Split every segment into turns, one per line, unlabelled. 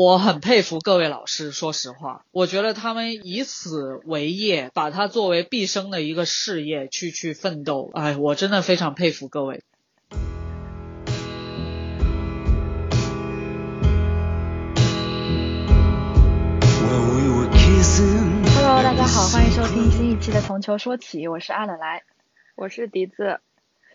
我很佩服各位老师，说实话，我觉得他们以此为业，把它作为毕生的一个事业去去奋斗，哎，我真的非常佩服各位。
Hello，大家好，欢迎收听新一期的《从球说起》，我是阿冷来，
我是笛子。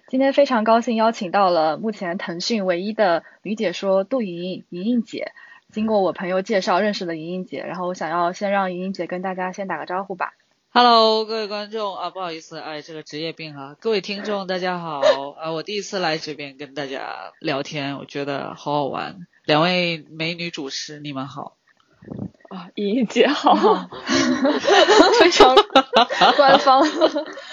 今天非常高兴邀请到了目前腾讯唯一的女解说杜莹莹，莹莹姐。经过我朋友介绍认识了莹莹姐，然后我想要先让莹莹姐跟大家先打个招呼吧。
Hello，各位观众啊，不好意思，哎，这个职业病啊。各位听众大家好，啊，我第一次来这边跟大家聊天，我觉得好好玩。两位美女主持，你们好。
啊，莹莹姐好，非常官方。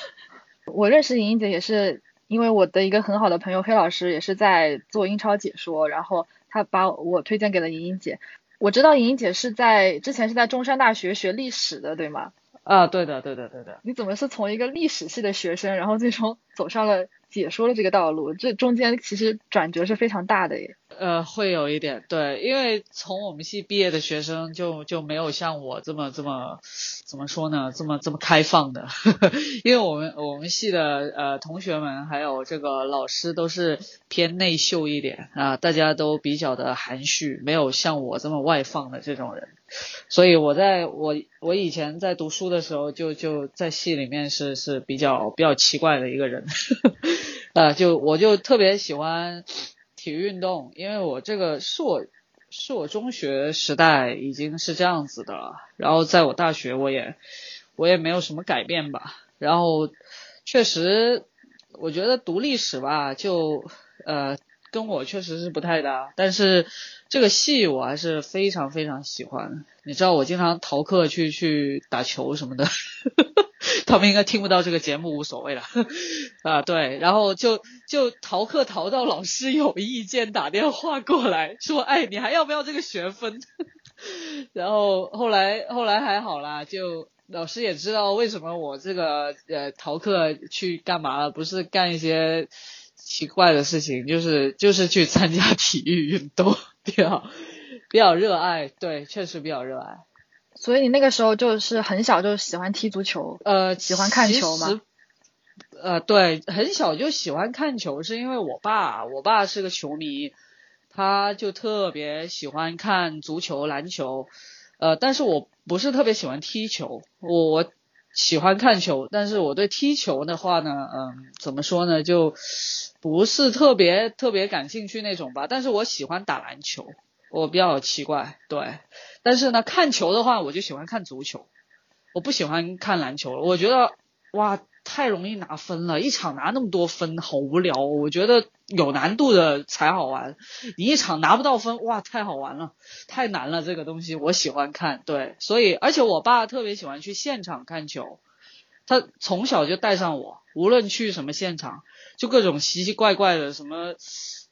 我认识莹莹姐也是因为我的一个很好的朋友黑老师也是在做英超解说，然后。他把我推荐给了莹莹姐，我知道莹莹姐是在之前是在中山大学学历史的，对吗？
啊，对的，对的，对的。
你怎么是从一个历史系的学生，然后最终走上了解说的这个道路？这中间其实转折是非常大的耶。
呃，会有一点对，因为从我们系毕业的学生就就没有像我这么这么怎么说呢，这么这么开放的，因为我们我们系的呃同学们还有这个老师都是偏内秀一点啊，大家都比较的含蓄，没有像我这么外放的这种人，所以我在我我以前在读书的时候就就在系里面是是比较比较奇怪的一个人，啊，就我就特别喜欢。体育运动，因为我这个是我是我中学时代已经是这样子的了，然后在我大学我也我也没有什么改变吧，然后确实我觉得读历史吧，就呃跟我确实是不太搭，但是这个戏我还是非常非常喜欢，你知道我经常逃课去去打球什么的。他们应该听不到这个节目，无所谓了啊。对，然后就就逃课逃到老师有意见，打电话过来说：“哎，你还要不要这个学分？” 然后后来后来还好啦，就老师也知道为什么我这个呃逃课去干嘛了，不是干一些奇怪的事情，就是就是去参加体育运动，比较比较热爱，对，确实比较热爱。
所以你那个时候就是很小就喜欢踢足球，
呃，
喜欢看球吗？
呃，对，很小就喜欢看球，是因为我爸，我爸是个球迷，他就特别喜欢看足球、篮球，呃，但是我不是特别喜欢踢球，我喜欢看球，但是我对踢球的话呢，嗯，怎么说呢，就不是特别特别感兴趣那种吧，但是我喜欢打篮球。我比较奇怪，对，但是呢，看球的话，我就喜欢看足球，我不喜欢看篮球。我觉得哇，太容易拿分了，一场拿那么多分，好无聊。我觉得有难度的才好玩，你一场拿不到分，哇，太好玩了，太难了。这个东西我喜欢看，对，所以而且我爸特别喜欢去现场看球，他从小就带上我，无论去什么现场，就各种奇奇怪怪的什么。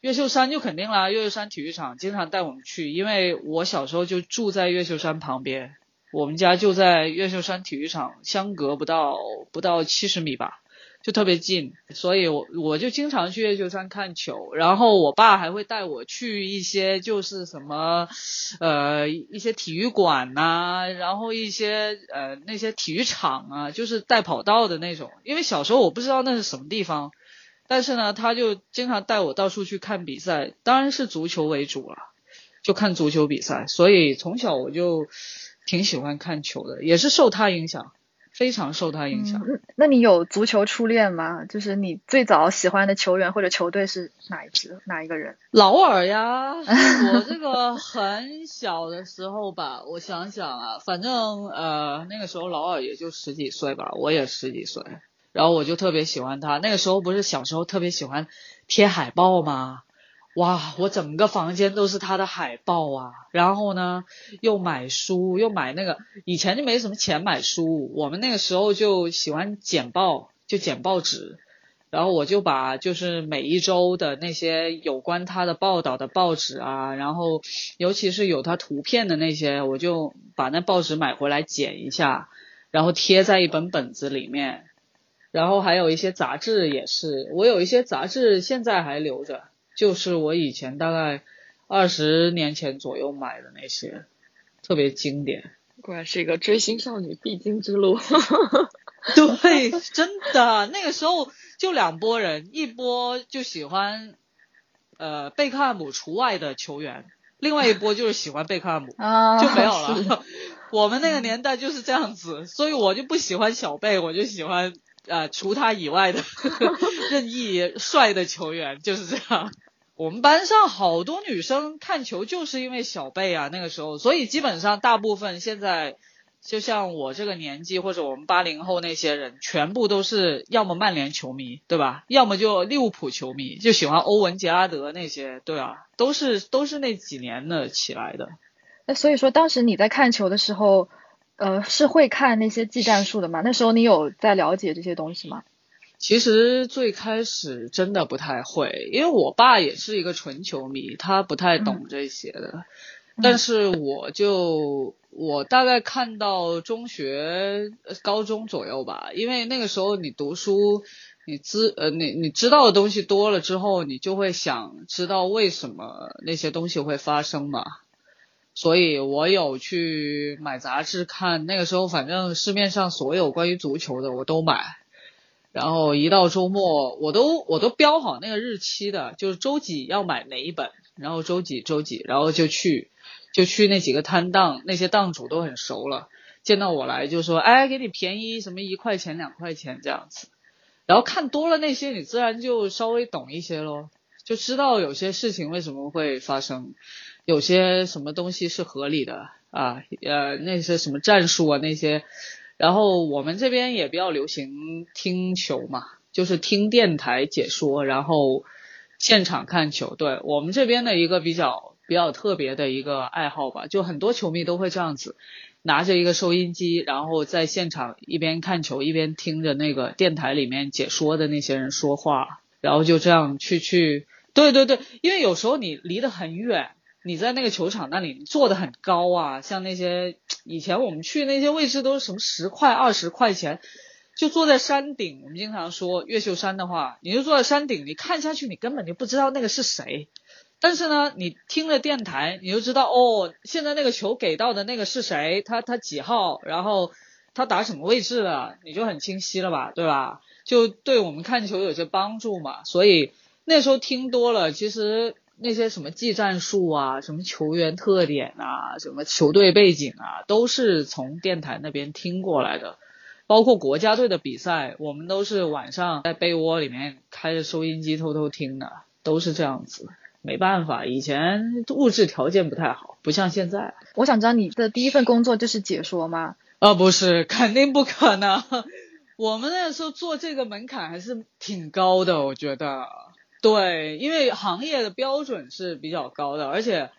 越秀山就肯定啦，越秀山体育场经常带我们去，因为我小时候就住在越秀山旁边，我们家就在越秀山体育场，相隔不到不到七十米吧，就特别近，所以我我就经常去越秀山看球，然后我爸还会带我去一些就是什么呃一些体育馆呐，然后一些呃那些体育场啊，就是带跑道的那种，因为小时候我不知道那是什么地方。但是呢，他就经常带我到处去看比赛，当然是足球为主了，就看足球比赛。所以从小我就挺喜欢看球的，也是受他影响，非常受他影响。
嗯那你有足球初恋吗？就是你最早喜欢的球员或者球队是哪一支？哪一个人？
劳尔呀，我这个很小的时候吧，我想想啊，反正呃那个时候劳尔也就十几岁吧，我也十几岁。然后我就特别喜欢他，那个时候不是小时候特别喜欢贴海报吗？哇，我整个房间都是他的海报啊！然后呢，又买书，又买那个，以前就没什么钱买书，我们那个时候就喜欢剪报，就剪报纸。然后我就把就是每一周的那些有关他的报道的报纸啊，然后尤其是有他图片的那些，我就把那报纸买回来剪一下，然后贴在一本本子里面。然后还有一些杂志也是，我有一些杂志现在还留着，就是我以前大概二十年前左右买的那些，特别经典。
果然是一个追星少女必经之路。
对，真的，那个时候就两拨人，一波就喜欢呃贝克汉姆除外的球员，另外一波就是喜欢贝克汉姆，
啊，
就没有了。我们那个年代就是这样子，所以我就不喜欢小贝，我就喜欢呃除他以外的 任意帅的球员，就是这样。我们班上好多女生看球就是因为小贝啊，那个时候，所以基本上大部分现在就像我这个年纪或者我们八零后那些人，全部都是要么曼联球迷，对吧？要么就利物浦球迷，就喜欢欧文、杰拉德那些，对啊，都是都是那几年的起来的。
那所以说，当时你在看球的时候，呃，是会看那些技战术的吗？那时候你有在了解这些东西吗？
其实最开始真的不太会，因为我爸也是一个纯球迷，他不太懂这些的。但是我就我大概看到中学、高中左右吧，因为那个时候你读书，你知呃你你知道的东西多了之后，你就会想知道为什么那些东西会发生嘛。所以我有去买杂志看，那个时候反正市面上所有关于足球的我都买。然后一到周末，我都我都标好那个日期的，就是周几要买哪一本，然后周几周几，然后就去就去那几个摊档，那些档主都很熟了，见到我来就说，哎，给你便宜什么一块钱两块钱这样子，然后看多了那些，你自然就稍微懂一些咯，就知道有些事情为什么会发生，有些什么东西是合理的啊，呃，那些什么战术啊那些。然后我们这边也比较流行听球嘛，就是听电台解说，然后现场看球。对我们这边的一个比较比较特别的一个爱好吧，就很多球迷都会这样子，拿着一个收音机，然后在现场一边看球一边听着那个电台里面解说的那些人说话，然后就这样去去。对对对，因为有时候你离得很远。你在那个球场那里坐的很高啊，像那些以前我们去那些位置都是什么十块二十块钱，就坐在山顶。我们经常说越秀山的话，你就坐在山顶，你看下去你根本就不知道那个是谁，但是呢，你听了电台，你就知道哦，现在那个球给到的那个是谁，他他几号，然后他打什么位置了，你就很清晰了吧，对吧？就对我们看球有些帮助嘛。所以那时候听多了，其实。那些什么技战术啊，什么球员特点啊，什么球队背景啊，都是从电台那边听过来的。包括国家队的比赛，我们都是晚上在被窝里面开着收音机偷偷听的，都是这样子。没办法，以前物质条件不太好，不像现在。
我想知道你的第一份工作就是解说吗？
啊，不是，肯定不可能。我们那时候做这个门槛还是挺高的，我觉得。对，因为行业的标准是比较高的，而且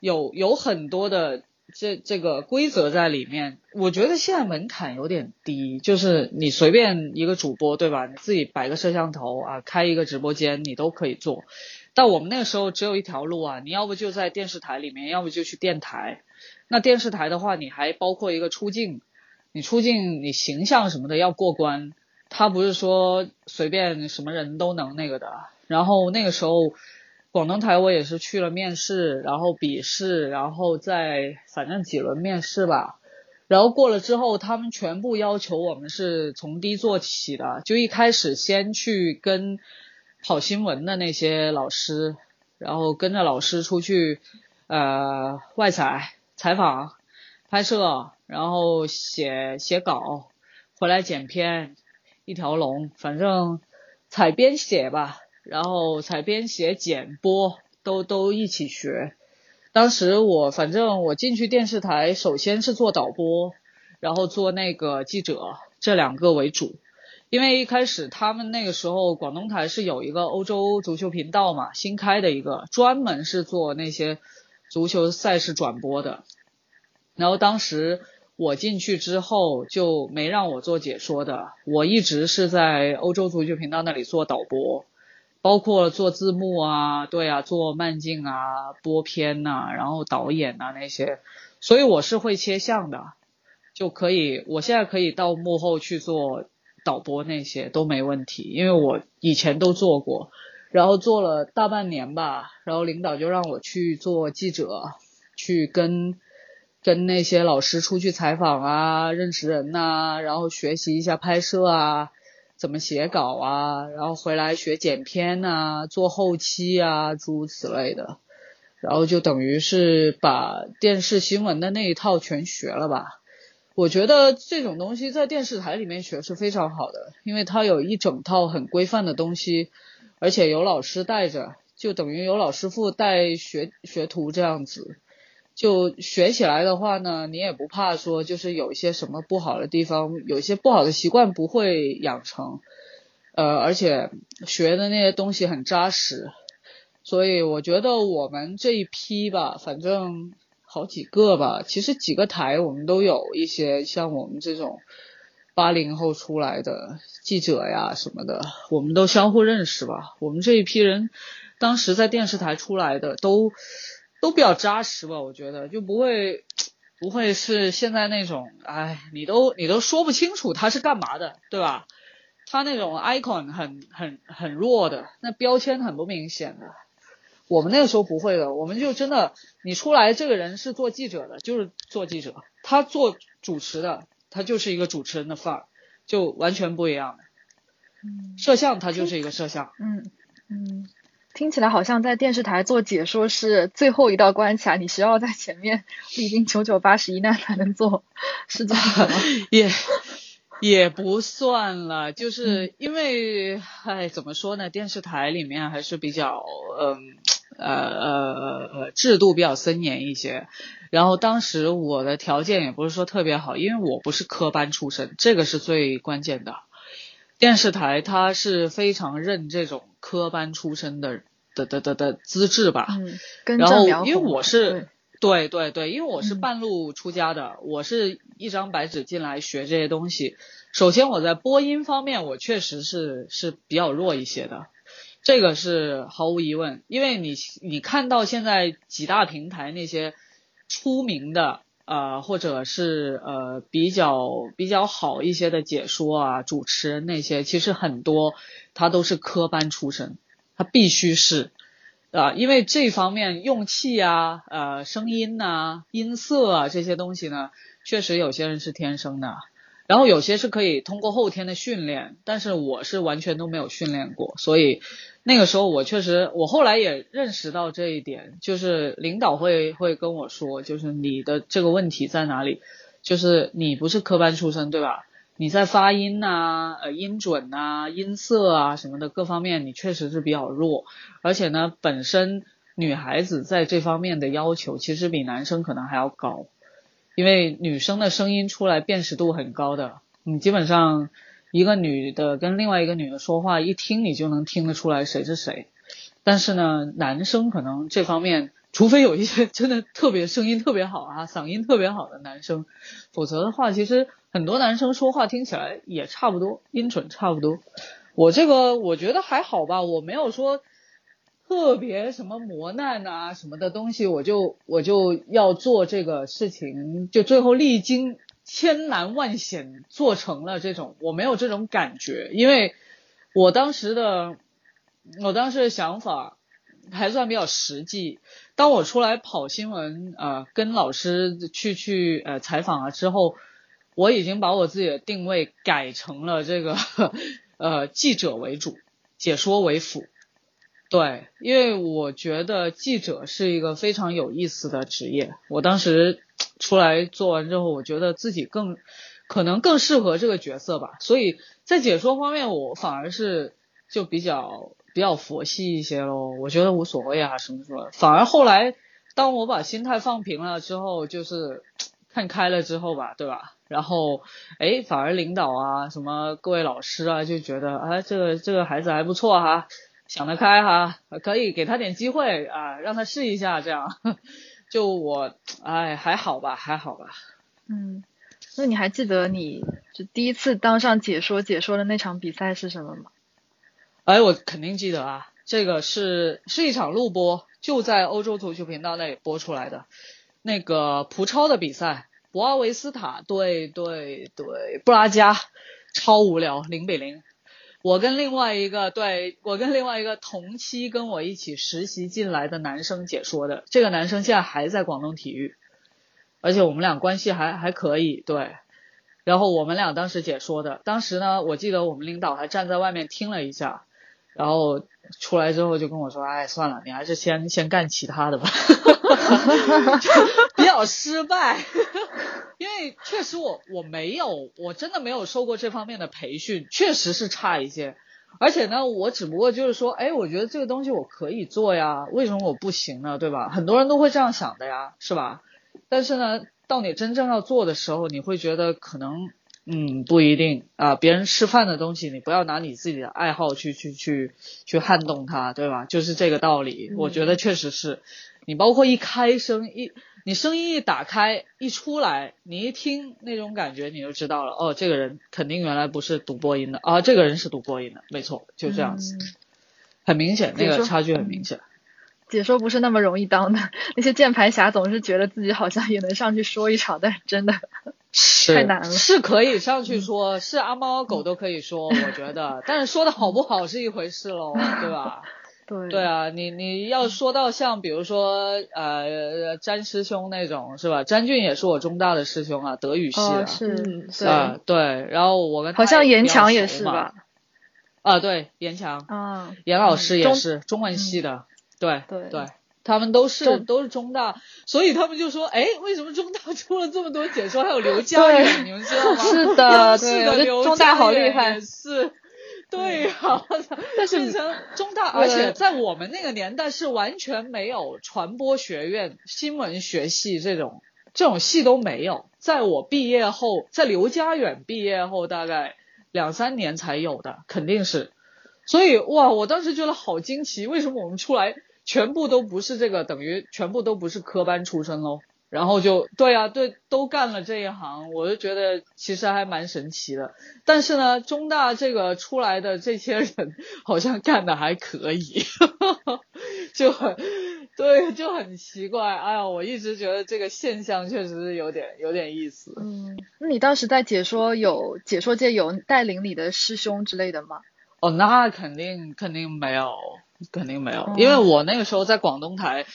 有有很多的这这个规则在里面。我觉得现在门槛有点低，就是你随便一个主播，对吧？你自己摆个摄像头啊，开一个直播间，你都可以做。但我们那个时候只有一条路啊，你要不就在电视台里面，要不就去电台。那电视台的话，你还包括一个出镜，你出镜你形象什么的要过关，他不是说随便什么人都能那个的。然后那个时候，广东台我也是去了面试，然后笔试，然后再反正几轮面试吧。然后过了之后，他们全部要求我们是从低做起的，就一开始先去跟跑新闻的那些老师，然后跟着老师出去呃外采采访、拍摄，然后写写稿，回来剪片，一条龙，反正采编写吧。然后采编写剪播都都一起学。当时我反正我进去电视台，首先是做导播，然后做那个记者，这两个为主。因为一开始他们那个时候广东台是有一个欧洲足球频道嘛，新开的一个，专门是做那些足球赛事转播的。然后当时我进去之后就没让我做解说的，我一直是在欧洲足球频道那里做导播。包括做字幕啊，对啊，做慢镜啊，播片呐，然后导演啊那些，所以我是会切相的，就可以，我现在可以到幕后去做导播那些都没问题，因为我以前都做过。然后做了大半年吧，然后领导就让我去做记者，去跟跟那些老师出去采访啊，认识人呐、然后学习一下拍摄啊，怎么写稿啊，然后回来学剪片呐、做后期啊，诸如此类的。然后就等于是把电视新闻的那一套全学了吧。我觉得这种东西在电视台里面学是非常好的，因为它有一整套很规范的东西，而且有老师带着，就等于有老师傅带学学徒这样子。就学起来的话呢，你也不怕说就是有一些什么不好的地方，有一些不好的习惯不会养成，呃，而且学的那些东西很扎实，所以我觉得我们这一批吧，反正好几个吧，其实几个台我们都有一些像我们这种八零后出来的记者呀什么的，我们都相互认识吧。我们这一批人当时在电视台出来的都都比较扎实吧，我觉得就不会不会是现在那种，哎，你都你都说不清楚他是干嘛的，对吧？他那种 icon 很很很弱的，那标签很不明显的。我们那个时候不会的，我们就真的，你出来这个人是做记者的，就是做记者；他做主持的，他就是一个主持人的范儿，就完全不一样的。
嗯
摄像他就是一个摄像，
嗯嗯，听起来好像在电视台做解说是最后一道关卡，你需要在前面历经九九八十一难才能做，是的？
也也不算了，就是因为，哎，怎么说呢？电视台里面还是比较，嗯，呃呃呃，制度比较森严一些。然后当时我的条件也不是说特别好，因为我不是科班出身，这个是最关键的。电视台它是非常认这种科班出身的的的的的资质吧。然后因为我是对对对，因为我是
嗯
半路出家的，我是一张白纸进来学这些东西。首先我在播音方面，我确实是是比较弱一些的，这个是毫无疑问。因为你你看到现在几大平台那些出名的呃，或者是呃比较比较好一些的解说啊、主持人那些，其实很多他都是科班出身，他必须是。啊，因为这方面用气啊、呃声音呐、音色啊这些东西呢，确实有些人是天生的，然后有些是可以通过后天的训练，但是我是完全都没有训练过，所以那个时候我确实，我后来也认识到这一点，就是领导会会跟我说，就是你的这个问题在哪里，就是你不是科班出身，对吧？你在发音呐、呃音准呐、音色啊什么的各方面，你确实是比较弱。而且呢，本身女孩子在这方面的要求其实比男生可能还要高，因为女生的声音出来辨识度很高的，你基本上一个女的跟另外一个女的说话，一听你就能听得出来谁是谁。但是呢，男生可能这方面，除非有一些真的特别声音特别好啊，嗓音特别好的男生，否则的话，其实很多男生说话听起来也差不多，音准差不多。我这个我觉得还好吧，我没有说特别什么磨难啊什么的东西，我就我就要做这个事情，就最后历经千难万险做成了这种，我没有这种感觉，因为我当时的我当时的想法还算比较实际。当我出来跑新闻，呃，跟老师去去呃采访了之后，我已经把我自己的定位改成了这个 呃记者为主，解说为辅。对，因为我觉得记者是一个非常有意思的职业。我当时 出来做完之后，我觉得自己更可能更适合这个角色吧。所以在解说方面，我反而是就比较比较佛系一些喽。我觉得无所谓啊，什么什么。反而后来，当我把心态放平了之后，就是 看开了之后吧，对吧？然后，哎，反而领导啊，什么各位老师啊，就觉得，哎，这个这个孩子还不错哈，想得开哈，可以给他点机会啊，让他试一下，这样。就我，哎，还好吧，还好吧。
嗯，那你还记得你就第一次当上解说解说的那场比赛是什么吗？
哎，我肯定记得啊，这个是是一场录播，就在欧洲足球频道那里播出来的，那个葡超的比赛，博阿维斯塔对对对布拉加，超无聊，零比零。我跟另外一个对我跟另外一个同期跟我一起实习进来的男生解说的，这个男生现在还在广东体育，而且我们俩关系还还可以，对。然后我们俩当时解说的，当时呢，我记得我们领导还站在外面听了一下，然后出来之后就跟我说：“哎，算了，你还是先先干其他的吧。”比较失败，因为确实我我没有，我真的没有受过这方面的培训，确实是差一些。而且呢，我只不过就是说，哎，我觉得这个东西我可以做呀，为什么我不行呢？对吧？很多人都会这样想的呀，是吧？但是呢，到你真正要做的时候，你会觉得可能，嗯，不一定啊。别人吃饭的东西，你不要拿你自己的爱好去去去去撼动它，对吧？就是这个道理。我觉得确实是。你包括一开声一，你声音一打开一出来，你一听那种感觉你就知道了，哦，这个人肯定原来不是读播音的啊，这个人是读播音的，没错，就这样子，很明显，那个差距很明显。
解说不是那么容易当的，那些键盘侠总是觉得自己好像也能上去说一场，但是真的太难了。
是可以上去说，是阿猫阿狗都可以说，我觉得，但是说的好不好是一回事喽，对吧？
对
对啊，你你要说到像比如说呃詹师兄那种是吧？詹俊也是我中大的师兄啊，德语系的，
是
啊对，然后我跟
好像严强也是吧？
啊对，严强
啊，
严老师也是中文系的，对
对
对，他们都是都是中大，所以他们就说，哎，为什么中大出了这么多解说，还有刘佳远，你们知道吗？
是的，对，
我觉
得中大好厉害，
是。对呀，但是变成中大，而且在我们那个年代是完全没有传播学院、新闻学系这种这种系都没有。在我毕业后，在刘家远毕业后大概两三年才有的，肯定是。所以哇，我当时觉得好惊奇，为什么我们出来全部都不是这个，等于全部都不是科班出身喽？然后就对啊，对，都干了这一行，我就觉得其实还蛮神奇的。但是呢，中大这个出来的这些人好像干的还可以，就很对，就很奇怪。哎呀，我一直觉得这个现象确实是有点有点意思。
嗯，那你当时在解说有解说界有带领你的师兄之类的吗？
哦，那肯定肯定没有，肯定没有，因为我那个时候在广东台。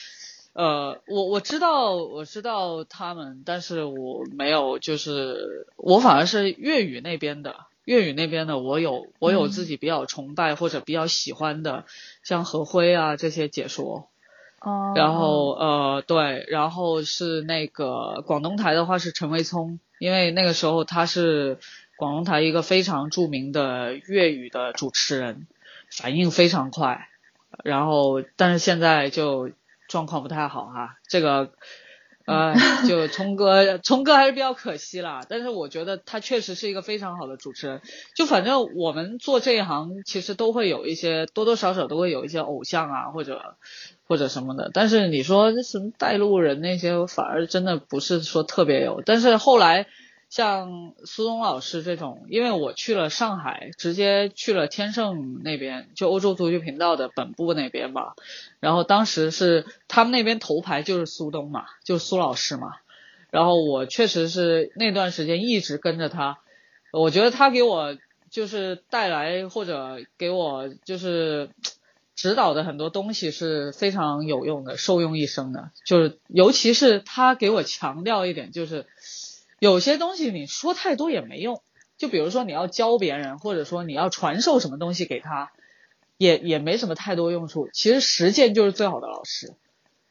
呃，我我知道我知道他们，但是我没有，就是我反而是粤语那边的，粤语那边的，我有我有自己比较崇拜或者比较喜欢的，像何辉啊这些解说，
哦，
然后呃对，然后是那个广东台的话是陈维聪，因为那个时候他是广东台一个非常著名的粤语的主持人，反应非常快，然后但是现在就。状况不太好哈，这个，呃，就聪哥，聪哥还是比较可惜啦。但是我觉得他确实是一个非常好的主持人。就反正我们做这一行，其实都会有一些多多少少都会有一些偶像啊，或者或者什么的。但是你说什么带路人那些，反而真的不是说特别有。但是后来。像苏东老师这种，因为我去了上海，直接去了天盛那边，就欧洲足球频道的本部那边吧。然后当时是他们那边头牌就是苏东嘛，就是苏老师嘛。然后我确实是那段时间一直跟着他，我觉得他给我就是带来或者给我就是 指导的很多东西是非常有用的，受用一生的。就是尤其是他给我强调一点，就是。有些东西你说太多也没用，就比如说你要教别人，或者说你要传授什么东西给他，也也没什么太多用处。其实实践就是最好的老师。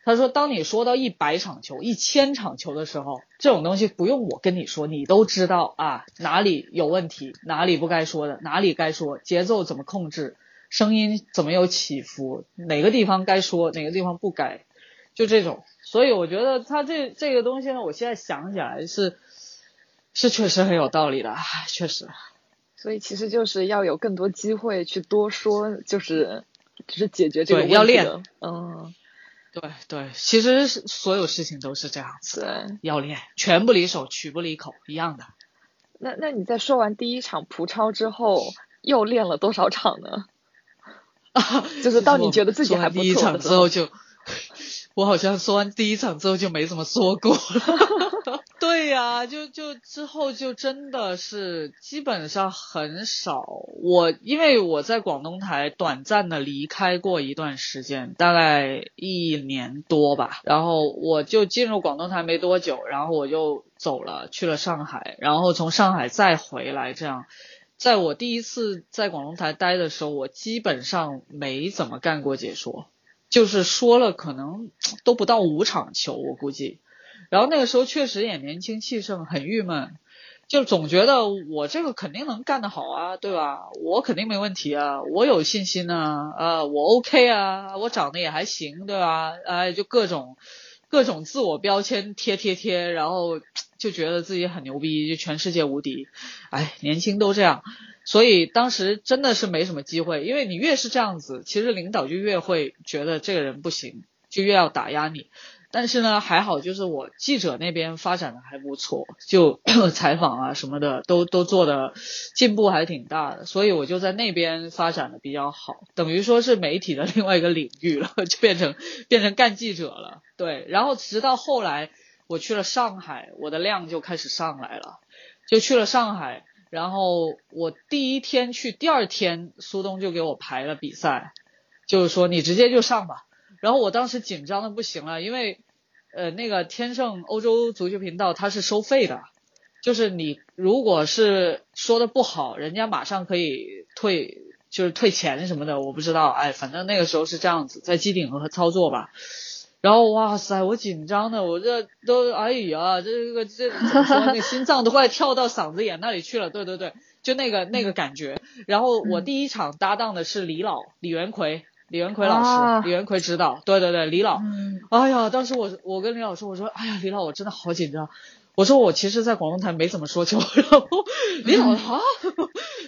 他说，当你说到一百场球、一千场球的时候，这种东西不用我跟你说，你都知道啊，哪里有问题，哪里不该说的，哪里该说，节奏怎么控制，声音怎么有起伏，哪个地方该说，哪个地方不该，就这种。所以我觉得他这这个东西呢，我现在想起来是。是确实很有道理的，确实。
所以其实就是要有更多机会去多说，就是就是解决这个问
题。要练，
嗯，
对对，其实所有事情都是这样子。
对，
要练，拳不离手，曲不离口，一样的。
那那你在说完第一场蒲超之后，又练了多少场呢？
啊，
就是到你觉得自己还
不错第一场之后就，我好像说完第一场之后就没怎么说过了。对呀。就就之后就真的是基本上很少。我因为我在广东台短暂的离开过一段时间，大概一年多吧。然后我就进入广东台没多久，然后我就走了，去了上海，然后从上海再回来。这样，在我第一次在广东台待的时候，我基本上没怎么干过解说，就是说了可能都不到五场球，我估计。然后那个时候确实也年轻气盛，很郁闷，就总觉得我这个肯定能干得好啊，对吧？我肯定没问题啊，我有信心啊，啊，我 OK 啊，我长得也还行，对吧？哎，就各种各种自我标签贴贴贴，然后就觉得自己很牛逼，就全世界无敌。哎，年轻都这样，所以当时真的是没什么机会，因为你越是这样子，其实领导就越会觉得这个人不行，就越要打压你。但是呢，还好，就是我记者那边发展的还不错，就 采访啊什么的都都做的进步还挺大的，所以我就在那边发展的比较好，等于说是媒体的另外一个领域了，就变成变成干记者了。对，然后直到后来我去了上海，我的量就开始上来了，就去了上海，然后我第一天去，第二天苏东就给我排了比赛，就是说你直接就上吧。然后我当时紧张的不行了，因为。呃，那个天盛欧洲足球频道它是收费的，就是你如果是说的不好，人家马上可以退，就是退钱什么的，我不知道，哎，反正那个时候是这样子，在机顶盒操作吧。然后哇塞，我紧张的，我这都哎呀，这个这怎么说，那心脏都快跳到嗓子眼那里去了。对对对，就那个那个感觉。然后我第一场搭档的是李老李元奎。李元奎老师，李元奎指导，对对对，李老，哎呀，当时我我跟李老师我说，哎呀，李老，我真的好紧张。我说我其实，在广东台没怎么说球，然后李老啊，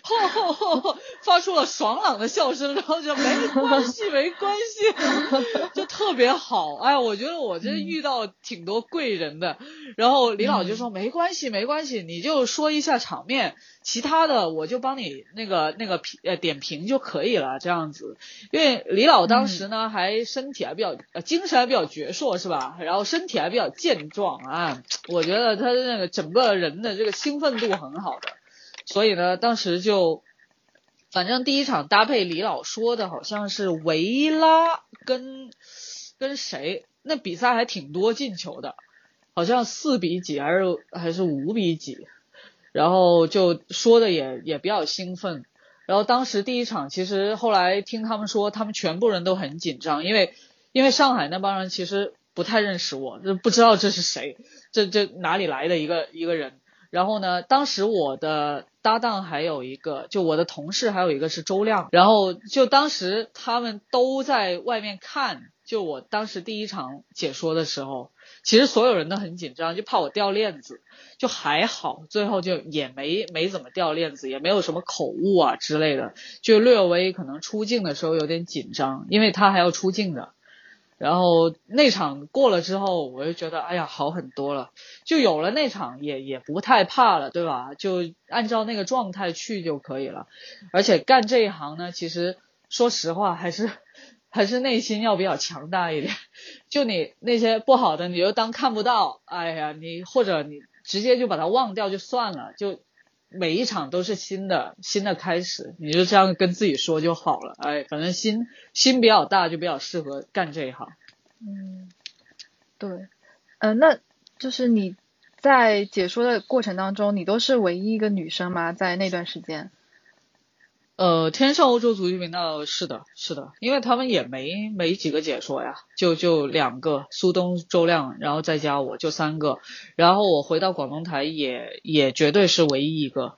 吼吼吼，发出了爽朗的笑声，然后就没关系，没关系，就特别好。哎，我觉得我这遇到挺多贵人的。然后李老就说没关系，没关系，你就说一下场面，其他的我就帮你那个那个评呃点评就可以了，这样子。因为李老当时呢还身体还比较呃精神还比较矍铄是吧？然后身体还比较健壮啊，我觉得。他的那个整个人的这个兴奋度很好的，所以呢，当时就，反正第一场搭配李老说的好像是维拉跟跟谁，那比赛还挺多进球的，好像四比几还是还是五比几，然后就说的也也比较兴奋，然后当时第一场其实后来听他们说，他们全部人都很紧张，因为因为上海那帮人其实。不太认识我，就不知道这是谁，这这哪里来的一个一个人。然后呢，当时我的搭档还有一个，就我的同事还有一个是周亮。然后就当时他们都在外面看，就我当时第一场解说的时候，其实所有人都很紧张，就怕我掉链子。就还好，最后就也没没怎么掉链子，也没有什么口误啊之类的，就略微可能出镜的时候有点紧张，因为他还要出镜的。然后那场过了之后，我就觉得哎呀好很多了，就有了那场也也不太怕了，对吧？就按照那个状态去就可以了。而且干这一行呢，其实说实话还是还是内心要比较强大一点。就你那些不好的，你就当看不到，哎呀，你或者你直接就把它忘掉就算了，就。每一场都是新的新的开始，你就这样跟自己说就好了。哎，反正心心比较大，就比较适合干这一行。
嗯，对，嗯，那就是你在解说的过程当中，你都是唯一一个女生吗？在那段时间？
呃，天上欧洲足球频道是的，是的，因为他们也没没几个解说呀，就就两个，苏东、周亮，然后再加我，就三个。然后我回到广东台也也绝对是唯一一个，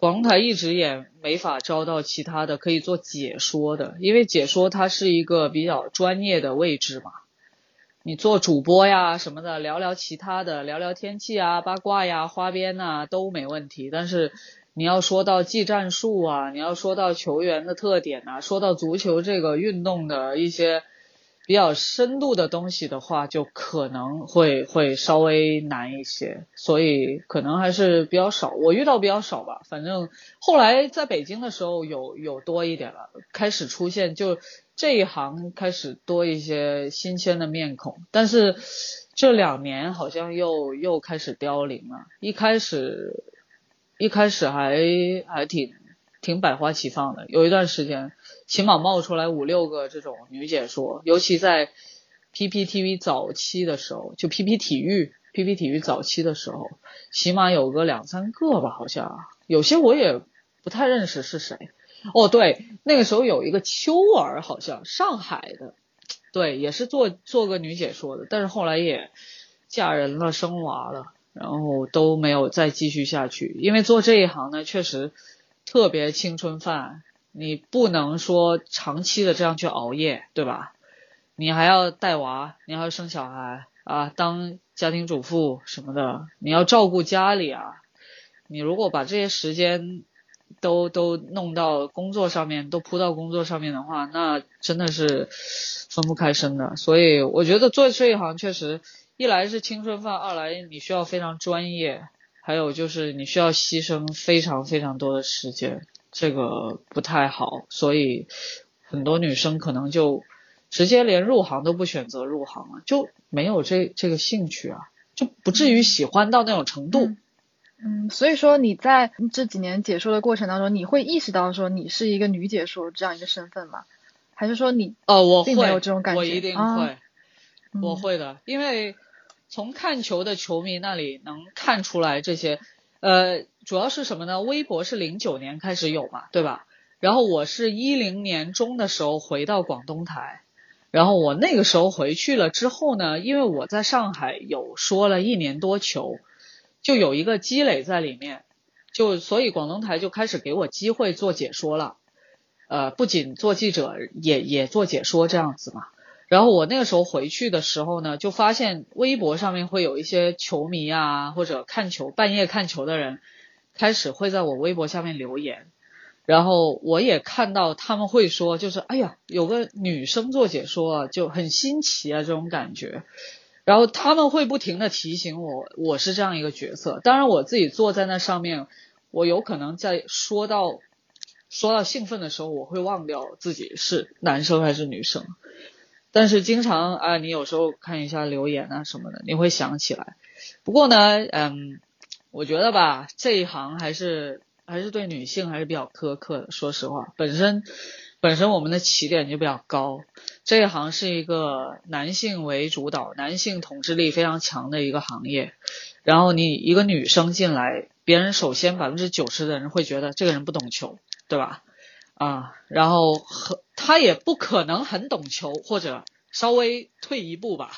广东台一直也没法招到其他的可以做解说的，因为解说它是一个比较专业的位置嘛，你做主播呀什么的，聊聊其他的，聊聊天气啊、八卦呀、花边呐都没问题，但是。你要说到技战术啊，你要说到球员的特点啊，说到足球这个运动的一些比较深度的东西的话，就可能会会稍微难一些，所以可能还是比较少，我遇到比较少吧。反正后来在北京的时候有有多一点了，开始出现就这一行开始多一些新鲜的面孔，但是这两年好像又又开始凋零了。一开始一开始还还挺挺百花齐放的，有一段时间起码冒出来五六个这种女解说，尤其在 PPTV 早期的时候，就 PP 体育 PP 体育早期的时候，起码有个两三个吧，好像有些我也不太认识是谁。哦，对，那个时候有一个秋儿，好像上海的。对，也是做做个女解说的，但是后来也嫁人了，生娃了，然后都没有再继续下去。因为做这一行呢，确实特别青春饭，你不能说长期的这样去熬夜，对吧？你还要带娃，你还要生小孩啊，当家庭主妇什么的，你要照顾家里啊。你如果把这些时间都都弄到工作上面，都扑到工作上面的话，那真的是。分不开身的，所以我觉得做这一行确实，一来是青春饭，二来你需要非常专业，还有就是你需要牺牲非常非常多的时间，这个不太好，所以很多女生可能就直接连入行都不选择入行了，就没有这这个兴趣啊，就不至于喜欢到那种程度。
嗯，所以说你在这几年解说的过程当中，你会意识到说你是一个女解说这样一个身份吗？还是说你
哦，我会，
我
一定会，我会的，因为从看球的球迷那里能看出来这些，呃，主要是什么呢？微博是零九年开始有嘛，对吧？然后我是一零年中的时候回到广东台，然后我那个时候回去了之后呢，因为我在上海有说了一年多球，就有一个积累在里面，就所以广东台就开始给我机会做解说了。呃，不仅做记者，也也做解说这样子嘛。然后我那个时候回去的时候呢，就发现微博上面会有一些球迷啊，或者看球半夜看球的人，开始会在我微博下面留言。然后我也看到他们会说，就是哎呀，有个女生做解说啊，就很新奇啊这种感觉。然后他们会不停的提醒我，我是这样一个角色。当然我自己坐在那上面，我有可能在说到。说到兴奋的时候，我会忘掉自己是男生还是女生，但是经常啊，你有时候看一下留言啊什么的，你会想起来。不过呢，嗯，我觉得吧，这一行还是还是对女性还是比较苛刻的。说实话，本身本身我们的起点就比较高，这一行是一个男性为主导、男性统治力非常强的一个行业。然后你一个女生进来，别人首先百分之九十的人会觉得这个人不懂球。对吧？啊，然后和他也不可能很懂球，或者稍微退一步吧。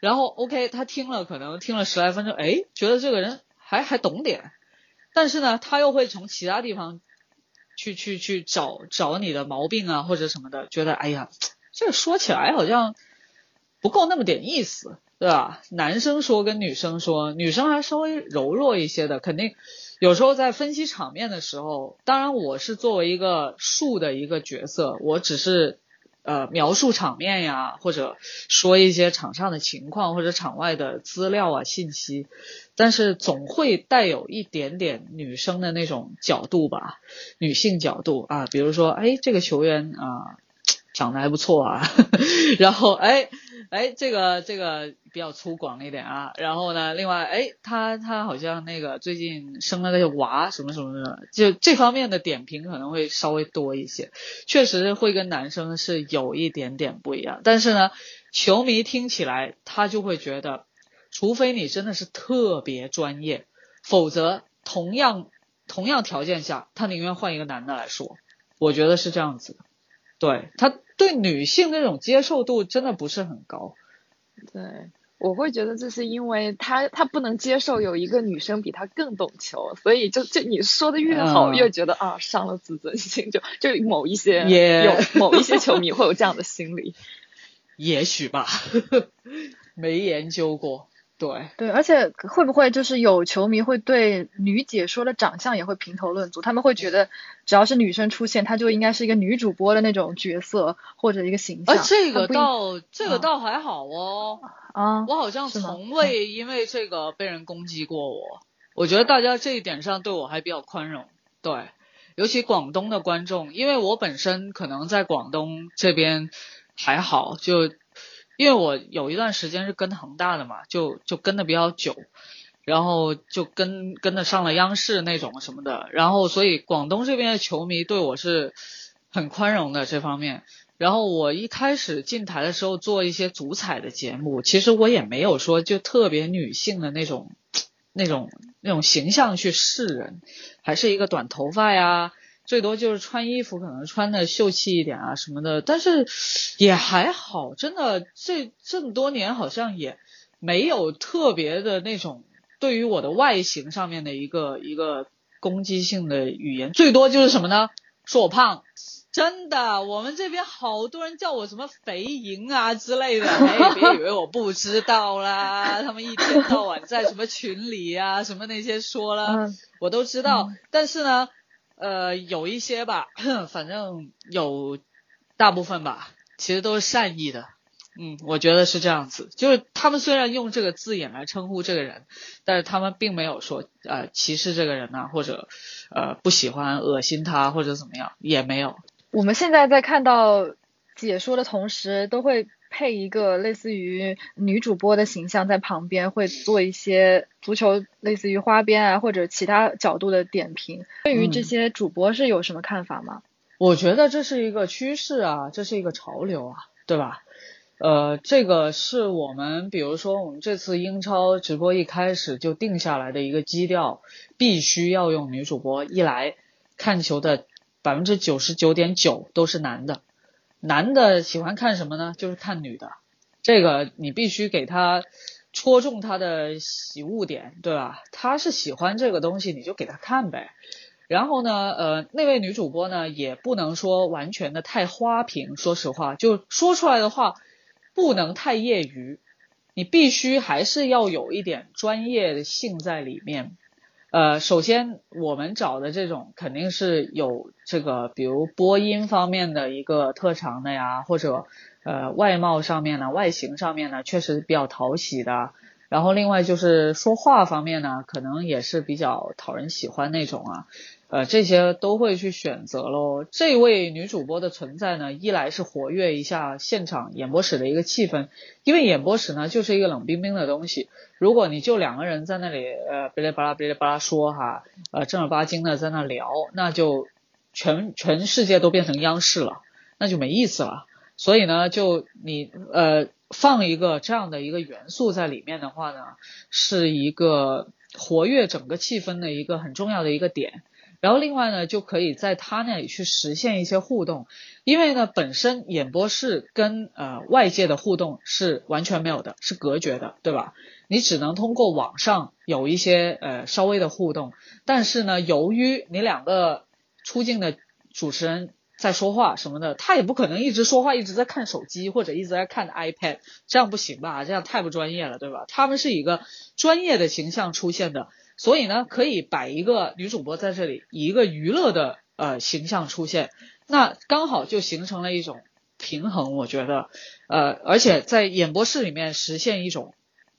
然后 OK，他听了可能听了十来分钟，哎，觉得这个人还还懂点。但是呢，他又会从其他地方去去去找找你的毛病啊，或者什么的，觉得哎呀，这说起来好像不够那么点意思，对吧？男生说跟女生说，女生还稍微柔弱一些的，肯定。有时候在分析场面的时候，当然我是作为一个术的一个角色，我只是呃描述场面呀，或者说一些场上的情况或者场外的资料啊信息，但是总会带有一点点女生的那种角度吧，女性角度啊，比如说哎这个球员啊长得还不错啊，然后哎。哎，这个这个比较粗犷一点啊。然后呢，另外，哎，他他好像那个最近生了个娃，什么什么的，就这方面的点评可能会稍微多一些。确实会跟男生是有一点点不一样。但是呢，球迷听起来他就会觉得，除非你真的是特别专业，否则同样同样条件下，他宁愿换一个男的来说。我觉得是这样子的，对他。对女性那种接受度真的不是很高，
对，我会觉得这是因为他他不能接受有一个女生比他更懂球，所以就就你说的越好，越觉得啊伤了自尊心，就就某一些有某一些球迷会有这样的心理，
也许吧，没研究过。对
对，而且会不会就是有球迷会对女解说的长相也会评头论足？他们会觉得只要是女生出现，她就应该是一个女主播的那种角色或者一个形象。
啊，这个倒这个倒还好哦。
啊，
我好像从未因为这个被人攻击过我。我觉得大家这一点上对我还比较宽容。对，尤其广东的观众，因为我本身可能在广东这边还好，就。因为我有一段时间是跟恒大的嘛，就就跟的比较久，然后就跟跟的上了央视那种什么的，然后所以广东这边的球迷对我是很宽容的这方面。然后我一开始进台的时候做一些足彩的节目，其实我也没有说就特别女性的那种那种那种形象去示人，还是一个短头发呀。最多就是穿衣服可能穿的秀气一点啊什么的，但是也还好，真的这这么多年好像也没有特别的那种对于我的外形上面的一个一个攻击性的语言，最多就是什么呢？说我胖，真的，我们这边好多人叫我什么肥莹啊之类的，哎，别以为我不知道啦，他们一天到晚在什么群里啊什么那些说了，我都知道，但是呢。呃，有一些吧，反正有大部分吧，其实都是善意的。嗯，我觉得是这样子。就是他们虽然用这个字眼来称呼这个人，但是他们并没有说呃歧视这个人呐，或者呃不喜欢、恶心他或者怎么样，也没有。
我们现在在看到解说的同时，都会。配一个类似于女主播的形象在旁边，会做一些足球类似于花边啊或者其他角度的点评。对于这些主播是有什么看法吗？
我觉得这是一个趋势啊，这是一个潮流啊，对吧？呃，这个是我们比如说我们这次英超直播一开始就定下来的一个基调，必须要用女主播。一来看球的百分之九十九点九都是男的。男的喜欢看什么呢？就是看女的，这个你必须给他戳中他的喜恶点，对吧？他是喜欢这个东西，你就给他看呗。然后呢，呃，那位女主播呢，也不能说完全的太花瓶，说实话，就说出来的话不能太业余，你必须还是要有一点专业性在里面。呃，首先我们找的这种肯定是有这个，比如播音方面的一个特长的呀，或者呃外貌上面呢、外形上面呢，确实比较讨喜的。然后另外就是说话方面呢，可能也是比较讨人喜欢那种啊。呃，这些都会去选择喽。这位女主播的存在呢，一来是活跃一下现场演播室的一个气氛，因为演播室呢就是一个冷冰冰的东西。如果你就两个人在那里，呃，哔哩吧啦哔哩吧啦说哈，呃，正儿八经的在那聊，那就全全世界都变成央视了，那就没意思了。所以呢，就你呃放一个这样的一个元素在里面的话呢，是一个活跃整个气氛的一个很重要的一个点。然后另外呢，就可以在他那里去实现一些互动，因为呢，本身演播室跟呃外界的互动是完全没有的，是隔绝的，对吧？你只能通过网上有一些呃稍微的互动，但是呢，由于你两个出镜的主持人在说话什么的，他也不可能一直说话，一直在看手机或者一直在看 iPad，这样不行吧？这样太不专业了，对吧？他们是一个专业的形象出现的。所以呢，可以摆一个女主播在这里，以一个娱乐的呃形象出现，那刚好就形成了一种平衡，我觉得，呃，而且在演播室里面实现一种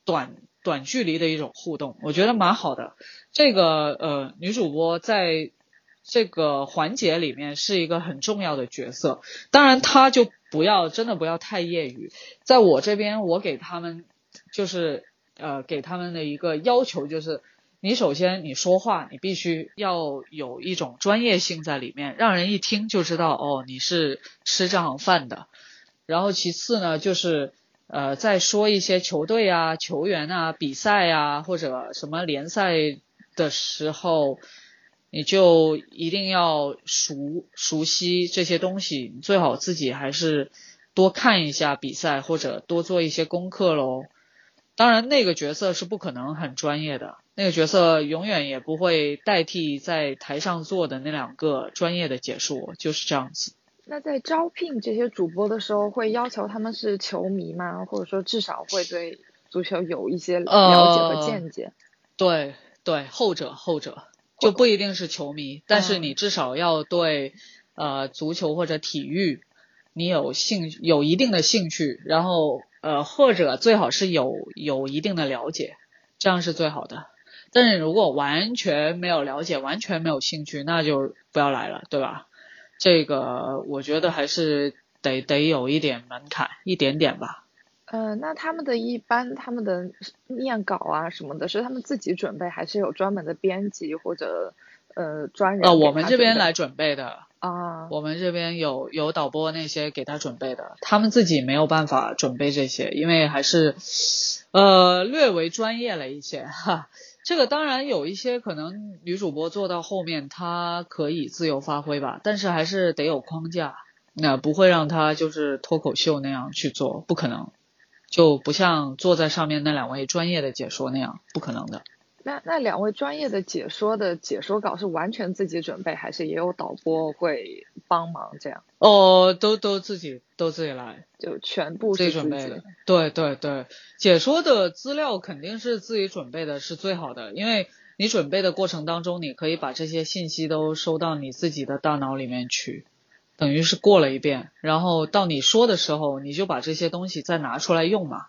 短短距离的一种互动，我觉得蛮好的。这个呃女主播在这个环节里面是一个很重要的角色，当然她就不要真的不要太业余，在我这边我给他们就是呃给他们的一个要求就是。你首先你说话，你必须要有一种专业性在里面，让人一听就知道哦，你是吃这行饭的。然后其次呢，就是呃，在说一些球队啊、球员啊、比赛啊或者什么联赛的时候，你就一定要熟熟悉这些东西，你最好自己还是多看一下比赛或者多做一些功课喽。当然，那个角色是不可能很专业的。那个角色永远也不会代替在台上做的那两个专业的解说，就是这样子。
那在招聘这些主播的时候，会要求他们是球迷吗？或者说至少会对足球有一些了解和见解？
对对，后者后者就不一定是球迷，但是你至少要对呃足球或者体育你有兴有一定的兴趣，然后呃或者最好是有有一定的了解，这样是最好的。但是如果完全没有了解，完全没有兴趣，那就不要来了，对吧？这个我觉得还是得得有一点门槛，一点点吧。
呃，那他们的一般他们的念稿啊什么的，是他们自己准备，还是有专门的编辑或者呃专人？
呃，我们这边来准备的
啊，
我们这边有有导播那些给他准备的，他们自己没有办法准备这些，因为还是呃略微专业了一些哈。这个当然有一些可能女主播做到后面，她可以自由发挥吧，但是还是得有框架，那不会让她就是脱口秀那样去做，不可能，就不像坐在上面那两位专业的解说那样，不可能的。
那那两位专业的解说的解说稿是完全自己准备，还是也有导播会帮忙这样？
哦，都都自己都自己来，
就全部自己
准备的。对对对，解说的资料肯定是自己准备的是最好的，因为你准备的过程当中，你可以把这些信息都收到你自己的大脑里面去，等于是过了一遍，然后到你说的时候，你就把这些东西再拿出来用嘛，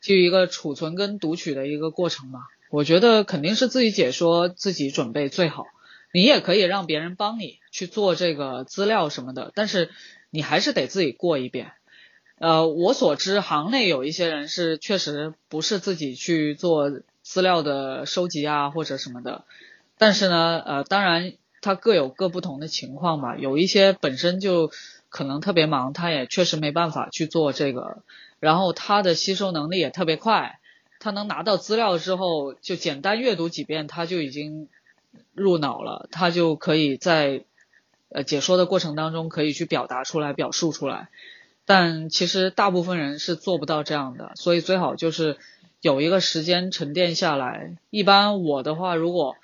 就一个储存跟读取的一个过程嘛。我觉得肯定是自己解说、自己准备最好。你也可以让别人帮你去做这个资料什么的，但是你还是得自己过一遍。呃，我所知，行内有一些人是确实不是自己去做资料的收集啊或者什么的。但是呢，呃，当然他各有各不同的情况吧。有一些本身就可能特别忙，他也确实没办法去做这个。然后他的吸收能力也特别快。他能拿到资料之后，就简单阅读几遍，他就已经入脑了，他就可以在呃解说的过程当中可以去表达出来、表述出来。但其实大部分人是做不到这样的，所以最好就是有一个时间沉淀下来。一般我的话，如果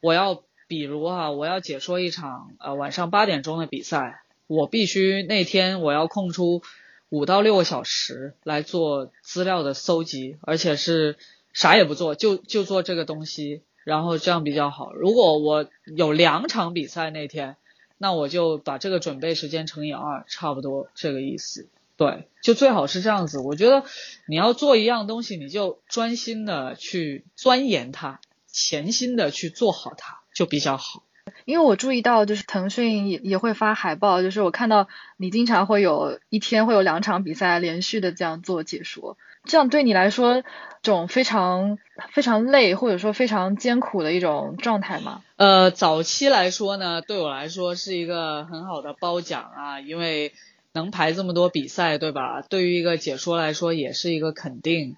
我要比如哈，我要解说一场呃晚上八点钟的比赛，我必须那天我要空出。五到六个小时来做资料的搜集，而且是啥也不做，就就做这个东西，然后这样比较好。如果我有两场比赛那天，那我就把这个准备时间乘以二，差不多这个意思。对，就最好是这样子。我觉得你要做一样东西，你就专心的去钻研它，潜心的去做好它，就比较好。
因为我注意到，就是腾讯也也会发海报，就是我看到你经常会有一天会有两场比赛连续的这样做解说，这样对你来说，种非常非常累或者说非常艰苦的一种状态吗？
呃，早期来说呢，对我来说是一个很好的褒奖啊，因为能排这么多比赛，对吧？对于一个解说来说，也是一个肯定。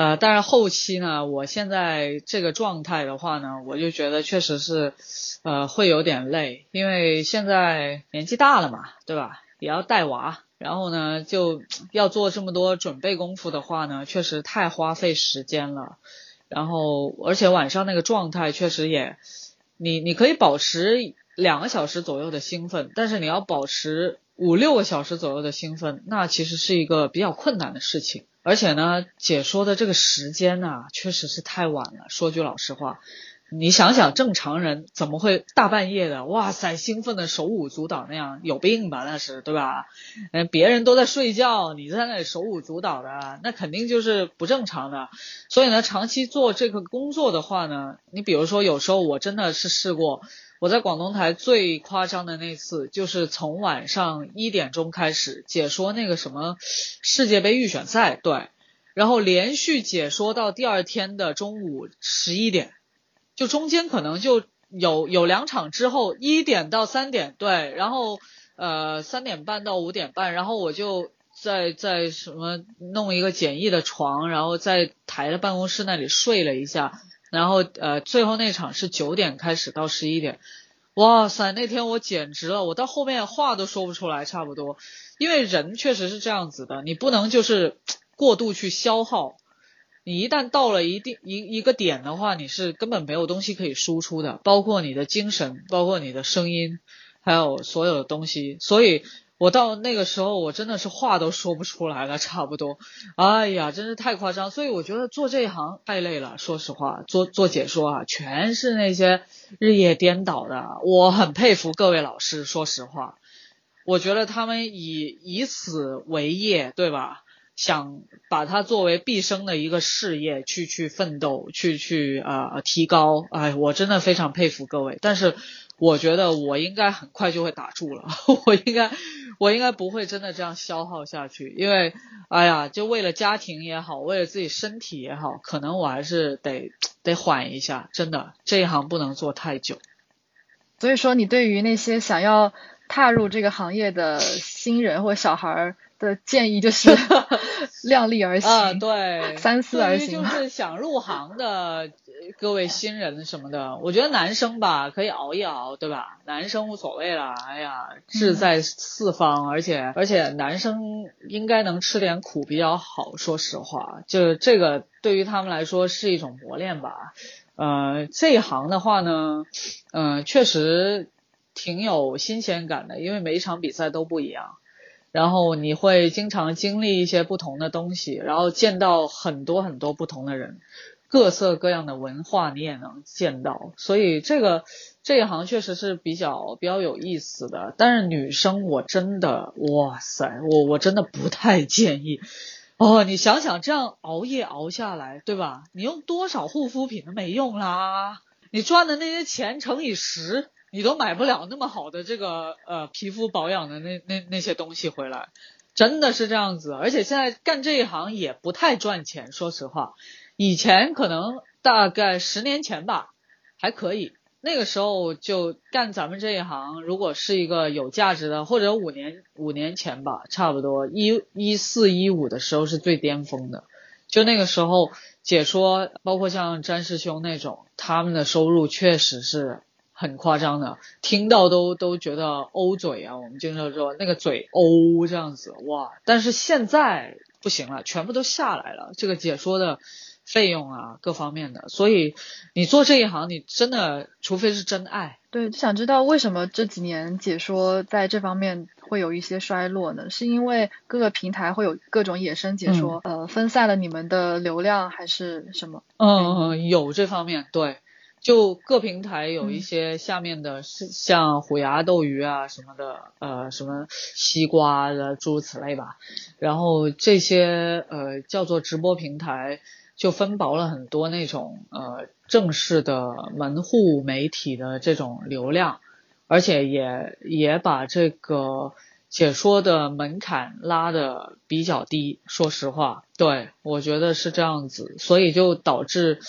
呃，但是后期呢，我现在这个状态的话呢，我就觉得确实是，呃，会有点累，因为现在年纪大了嘛，对吧？也要带娃，然后呢，就要做这么多准备功夫的话呢，确实太花费时间了。然后，而且晚上那个状态确实也，你你可以保持两个小时左右的兴奋，但是你要保持五六个小时左右的兴奋，那其实是一个比较困难的事情。而且呢，解说的这个时间呢，确实是太晚了。说句老实话，你想想，正常人怎么会大半夜的，哇塞，兴奋的手舞足蹈那样？有病吧？那是对吧？嗯，别人都在睡觉，你在那里手舞足蹈的，那肯定就是不正常的。所以呢，长期做这个工作的话呢，你比如说，有时候我真的是试过。我在广东台最夸张的那次，就是从晚上一点钟开始解说那个什么世界杯预选赛，对，然后连续解说到第二天的中午十一点，就中间可能就有有两场之后一点到三点，对，然后呃三点半到五点半，然后我就在在什么弄一个简易的床，然后在台的办公室那里睡了一下。然后呃，最后那场是九点开始到十一点，哇塞，那天我简直了，我到后面话都说不出来，差不多，因为人确实是这样子的，你不能就是过度去消耗，你一旦到了一定一一个点的话，你是根本没有东西可以输出的，包括你的精神，包括你的声音，还有所有的东西，所以。我到那个时候，我真的是话都说不出来了，差不多。哎呀，真是太夸张。所以我觉得做这一行太累了。说实话，做做解说啊，全是那些日夜颠倒的。我很佩服各位老师。说实话，我觉得他们以以此为业，对吧？想把它作为毕生的一个事业去去奋斗，去去呃提高。哎，我真的非常佩服各位。但是。我觉得我应该很快就会打住了，我应该，我应该不会真的这样消耗下去，因为，哎呀，就为了家庭也好，为了自己身体也好，可能我还是得得缓一下，真的，这一行不能做太久。
所以说，你对于那些想要踏入这个行业的新人或小孩儿。的建议就是 量力而行，
对，
三思而行。
就是想入行的各位新人什么的，我觉得男生吧可以熬一熬，对吧？男生无所谓了，哎呀，志在四方，而且而且男生应该能吃点苦比较好。说实话，就这个对于他们来说是一种磨练吧。呃，这一行的话呢，嗯，确实挺有新鲜感的，因为每一场比赛都不一样。然后你会经常经历一些不同的东西，然后见到很多很多不同的人，各色各样的文化你也能见到，所以这个这一行确实是比较比较有意思的。但是女生我真的哇塞，我我真的不太建议哦。你想想这样熬夜熬下来，对吧？你用多少护肤品都没用啦，你赚的那些钱乘以十。你都买不了那么好的这个呃皮肤保养的那那那些东西回来，真的是这样子。而且现在干这一行也不太赚钱，说实话。以前可能大概十年前吧，还可以。那个时候就干咱们这一行，如果是一个有价值的，或者五年五年前吧，差不多一一四一五的时候是最巅峰的。就那个时候解说，包括像詹师兄那种，他们的收入确实是。很夸张的，听到都都觉得欧嘴啊！我们经常说那个嘴欧这样子哇，但是现在不行了，全部都下来了。这个解说的费用啊，各方面的，所以你做这一行，你真的除非是真爱。
对，就想知道为什么这几年解说在这方面会有一些衰落呢？是因为各个平台会有各种野生解说，呃，分散了你们的流量，还是什么？
嗯嗯，有这方面对。就各平台有一些下面的，像虎牙斗鱼啊什么的，呃，什么西瓜的诸如此类吧。然后这些呃叫做直播平台，就分薄了很多那种呃正式的门户媒体的这种流量，而且也也把这个解说的门槛拉的比较低。说实话，对我觉得是这样子，所以就导致。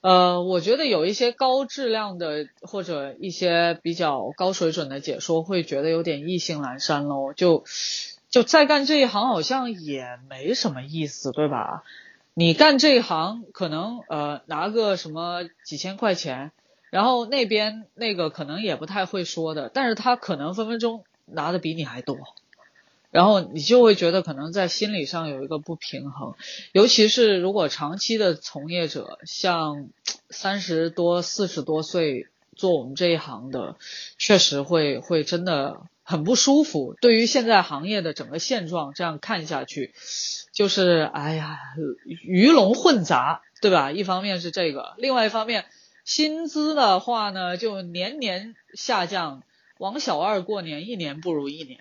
呃，我觉得有一些高质量的或者一些比较高水准的解说，会觉得有点意兴阑珊喽。就就再干这一行，好像也没什么意思，对吧？你干这一行，可能呃拿个什么几千块钱，然后那边那个可能也不太会说的，但是他可能分分钟拿的比你还多。然后你就会觉得可能在心理上有一个不平衡，尤其是如果长期的从业者，像三十多、四十多岁做我们这一行的，确实会会真的很不舒服。对于现在行业的整个现状，这样看下去，就是哎呀，鱼龙混杂，对吧？一方面是这个，另外一方面，薪资的话呢，就年年下降，王小二过年一年不如一年。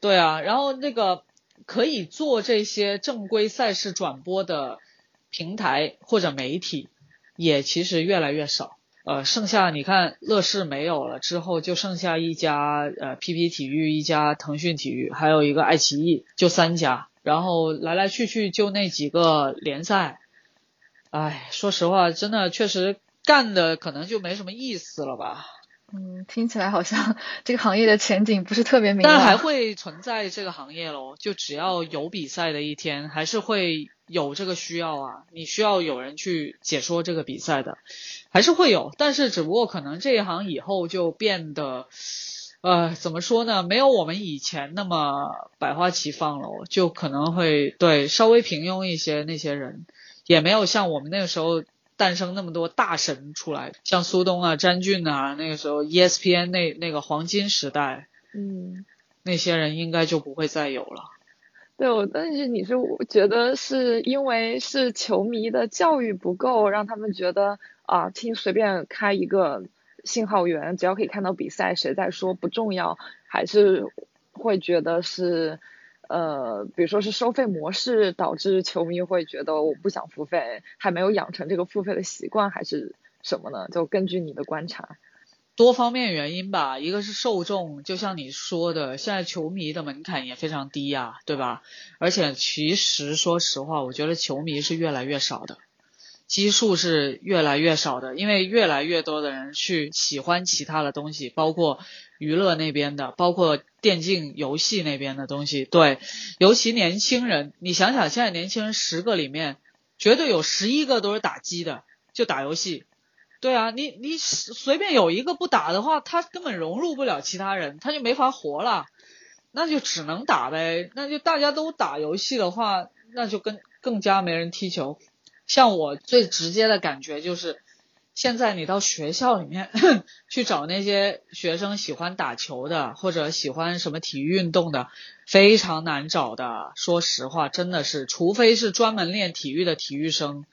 对啊，然后那个可以做这些正规赛事转播的平台或者媒体，也其实越来越少。呃，剩下你看乐视没有了之后，就剩下一家呃 PP 体育，一家腾讯体育，还有一个爱奇艺，就三家。然后来来去去就那几个联赛。唉，说实话，真的确实干的可能就没什么意思了吧。
嗯，听起来好像这个行业的前景不是特别明
但还会存在这个行业喽，就只要有比赛的一天，还是会有这个需要啊。你需要有人去解说这个比赛的，还是会有。但是只不过可能这一行以后就变得，呃，怎么说呢？没有我们以前那么百花齐放了，就可能会对稍微平庸一些。那些人也没有像我们那个时候。诞生那么多大神出来，像苏东啊、詹俊啊，那个时候 ESPN 那那个黄金时代，
嗯，
那些人应该就不会再有了。
对，我但是你是觉得是因为是球迷的教育不够，让他们觉得啊，听随便开一个信号源，只要可以看到比赛，谁在说不重要，还是会觉得是？呃，比如说是收费模式导致球迷会觉得我不想付费，还没有养成这个付费的习惯，还是什么呢？就根据你的观察。
多方面原因吧，一个是受众，就像你说的，现在球迷的门槛也非常低呀，对吧？而且其实说实话，我觉得球迷是越来越少的，基数是越来越少的，因为越来越多的人去喜欢其他的东西，包括娱乐那边的，包括电竞游戏那边的东西。对，尤其年轻人，你想想，现在年轻人十个里面，绝对有十一个都是打机的，就打游戏。对啊，你你随便有一个不打的话，他根本融入不了其他人，他就没法活了，那就只能打呗。那就大家都打游戏的话，那就更更加没人踢球。像我最直接的感觉就是，现在你到学校里面 去找那些学生喜欢打球的，或者喜欢什么体育运动的，非常难找的。说实话，真的是，除非是专门练体育的体育生，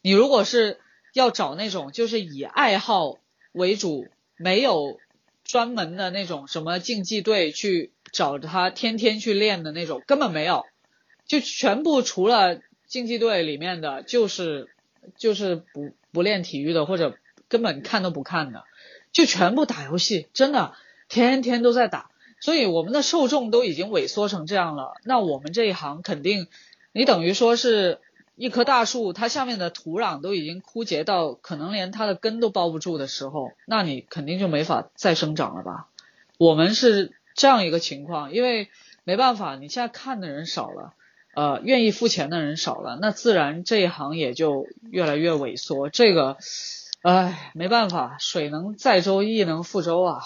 你如果是。要找那种就是以爱好为主，没有专门的那种什么竞技队去找他天天去练的那种，根本没有，就全部除了竞技队里面的，就是就是不不练体育的，或者根本看都不看的，就全部打游戏，真的天天都在打，所以我们的受众都已经萎缩成这样了，那我们这一行肯定，你等于说是。一棵大树，它下面的土壤都已经枯竭到可能连它的根都包不住的时候，那你肯定就没法再生长了吧？我们是这样一个情况，因为没办法，你现在看的人少了，呃，愿意付钱的人少了，那自然这一行也就越来越萎缩。这个，唉，没办法，水能载舟，亦能覆舟啊。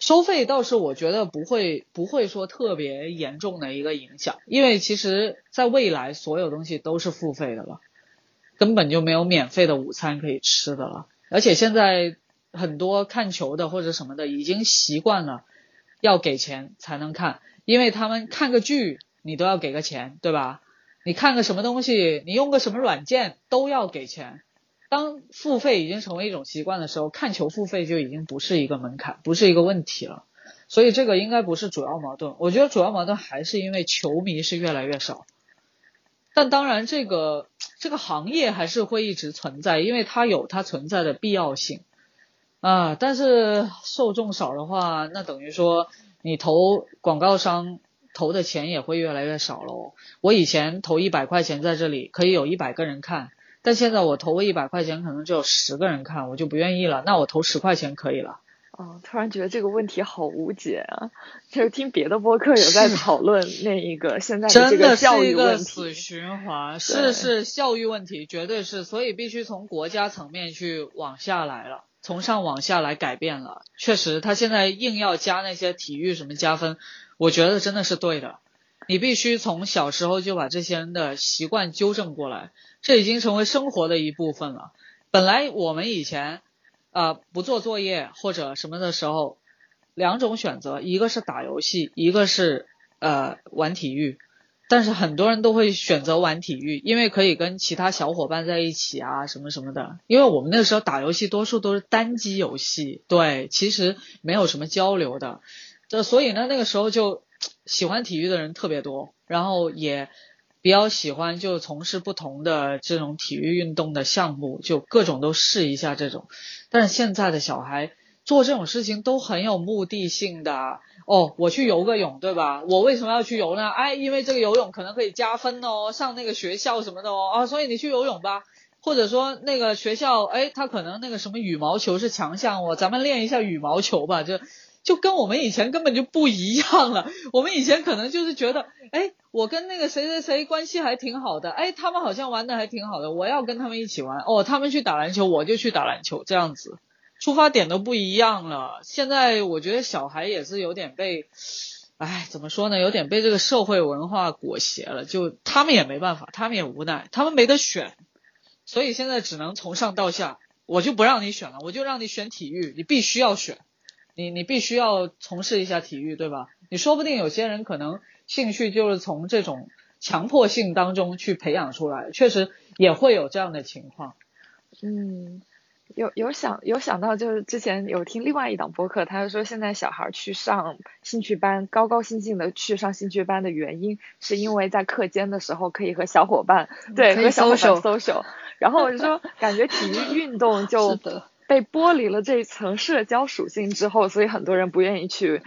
收费倒是我觉得不会不会说特别严重的一个影响，因为其实在未来所有东西都是付费的了，根本就没有免费的午餐可以吃的了。而且现在很多看球的或者什么的已经习惯了要给钱才能看，因为他们看个剧你都要给个钱，对吧？你看个什么东西，你用个什么软件都要给钱。当付费已经成为一种习惯的时候，看球付费就已经不是一个门槛，不是一个问题了。所以这个应该不是主要矛盾。我觉得主要矛盾还是因为球迷是越来越少。但当然，这个这个行业还是会一直存在，因为它有它存在的必要性啊。但是受众少的话，那等于说你投广告商投的钱也会越来越少喽。我以前投一百块钱在这里，可以有一百个人看。但现在我投个一百块钱，可能只有十个人看，我就不愿意了。那我投十块钱可以了。
哦，突然觉得这个问题好无解啊！就是听别的播客有在讨论那一个 现在的这个教育问题。
死循环，是是教育问题，绝对是。所以必须从国家层面去往下来了，从上往下来改变了。确实，他现在硬要加那些体育什么加分，我觉得真的是对的。你必须从小时候就把这些人的习惯纠正过来。这已经成为生活的一部分了。本来我们以前，啊不做作业或者什么的时候，两种选择，一个是打游戏，一个是呃玩体育。但是很多人都会选择玩体育，因为可以跟其他小伙伴在一起啊，什么什么的。因为我们那个时候打游戏多数都是单机游戏，对，其实没有什么交流的。这所以呢，那个时候就喜欢体育的人特别多，然后也。比较喜欢就从事不同的这种体育运动的项目，就各种都试一下这种。但是现在的小孩做这种事情都很有目的性的哦，我去游个泳，对吧？我为什么要去游呢？哎，因为这个游泳可能可以加分哦，上那个学校什么的哦啊，所以你去游泳吧。或者说那个学校，哎，他可能那个什么羽毛球是强项哦，咱们练一下羽毛球吧，就。就跟我们以前根本就不一样了。我们以前可能就是觉得，哎，我跟那个谁谁谁关系还挺好的，哎，他们好像玩的还挺好的，我要跟他们一起玩。哦，他们去打篮球，我就去打篮球，这样子，出发点都不一样了。现在我觉得小孩也是有点被，哎，怎么说呢？有点被这个社会文化裹挟了。就他们也没办法，他们也无奈，他们没得选，所以现在只能从上到下，我就不让你选了，我就让你选体育，你必须要选。你你必须要从事一下体育，对吧？你说不定有些人可能兴趣就是从这种强迫性当中去培养出来，确实也会有这样的情况。
嗯，有有想有想到，就是之前有听另外一档播客，他就说现在小孩去上兴趣班，高高兴兴的去上兴趣班的原因，是因为在课间的时候可以和小伙伴对和小伙伴 social，然后我就说感觉体育运动 就。被剥离了这一层社交属性之后，所以很多人不愿意去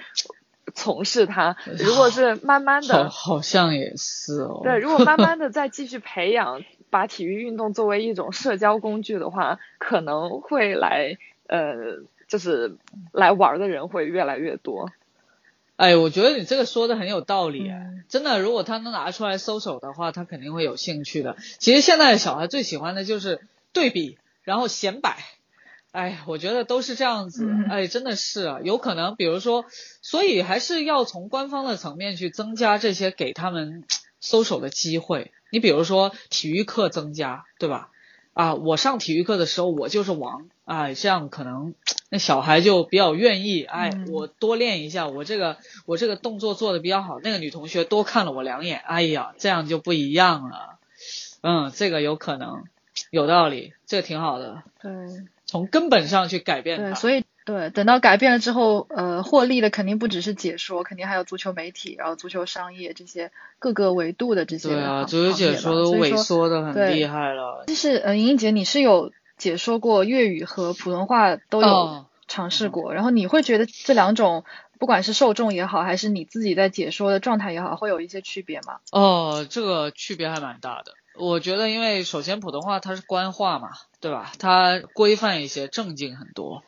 从事它。如果是慢慢的，
好像也是哦。
对，如果慢慢的再继续培养，把体育运动作为一种社交工具的话，可能会来呃，就是来玩的人会越来越多。
哎，我觉得你这个说的很有道理，真的，如果他能拿出来搜手的话，他肯定会有兴趣的。其实现在的小孩最喜欢的就是对比，然后显摆。哎，我觉得都是这样子。哎，真的是啊，有可能，比如说，所以还是要从官方的层面去增加这些给他们搜手的机会。你比如说体育课增加，对吧？啊，我上体育课的时候我就是王，哎，这样可能那小孩就比较愿意，哎，我多练一下，我这个我这个动作做的比较好，那个女同学多看了我两眼，哎呀，这样就不一样了。嗯，这个有可能，有道理，这个挺好的。
对。
从根本上去改变
对，所以对，等到改变了之后，呃，获利的肯定不只是解说，肯定还有足球媒体，然后足球商业这些各个维度的这些。
对啊，足球解说都萎缩的很厉害了。
就是呃，莹莹姐，你是有解说过粤语和普通话都有尝试过，然后你会觉得这两种不管是受众也好，还是你自己在解说的状态也好，会有一些区别吗？
哦，这个区别还蛮大的。我觉得，因为首先普通话它是官话嘛，对吧？它规范一些，正经很多，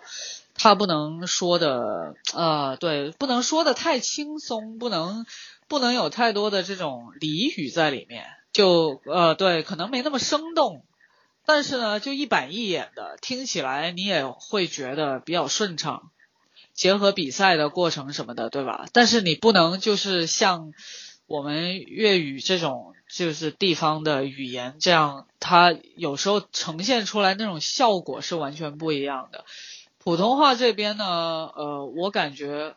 它不能说的，呃，对，不能说的太轻松，不能不能有太多的这种俚语在里面，就呃，对，可能没那么生动，但是呢，就一板一眼的，听起来你也会觉得比较顺畅，结合比赛的过程什么的，对吧？但是你不能就是像。我们粤语这种就是地方的语言，这样它有时候呈现出来那种效果是完全不一样的。普通话这边呢，呃，我感觉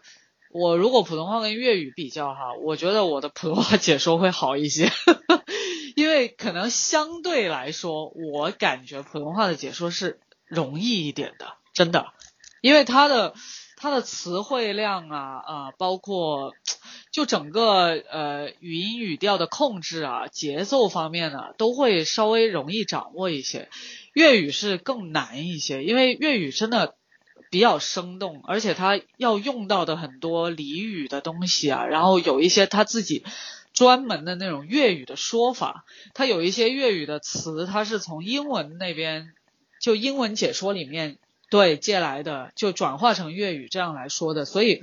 我如果普通话跟粤语比较哈，我觉得我的普通话解说会好一些，因为可能相对来说，我感觉普通话的解说是容易一点的，真的，因为它的。它的词汇量啊啊，包括就整个呃语音语调的控制啊，节奏方面呢，都会稍微容易掌握一些。粤语是更难一些，因为粤语真的比较生动，而且它要用到的很多俚语的东西啊，然后有一些他自己专门的那种粤语的说法，它有一些粤语的词，它是从英文那边就英文解说里面。对，借来的就转化成粤语这样来说的，所以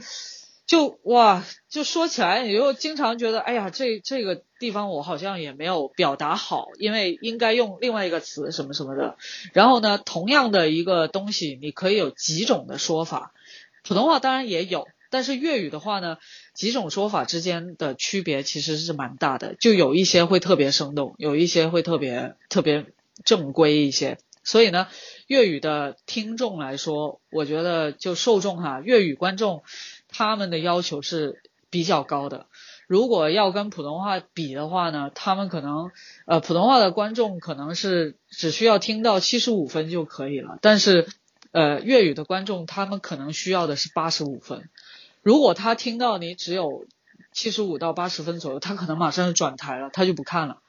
就哇，就说起来，你就经常觉得，哎呀，这这个地方我好像也没有表达好，因为应该用另外一个词什么什么的。然后呢，同样的一个东西，你可以有几种的说法。普通话当然也有，但是粤语的话呢，几种说法之间的区别其实是蛮大的，就有一些会特别生动，有一些会特别特别正规一些。所以呢，粤语的听众来说，我觉得就受众哈，粤语观众他们的要求是比较高的。如果要跟普通话比的话呢，他们可能呃普通话的观众可能是只需要听到七十五分就可以了，但是呃粤语的观众他们可能需要的是八十五分。如果他听到你只有七十五到八十分左右，他可能马上就转台了，他就不看了。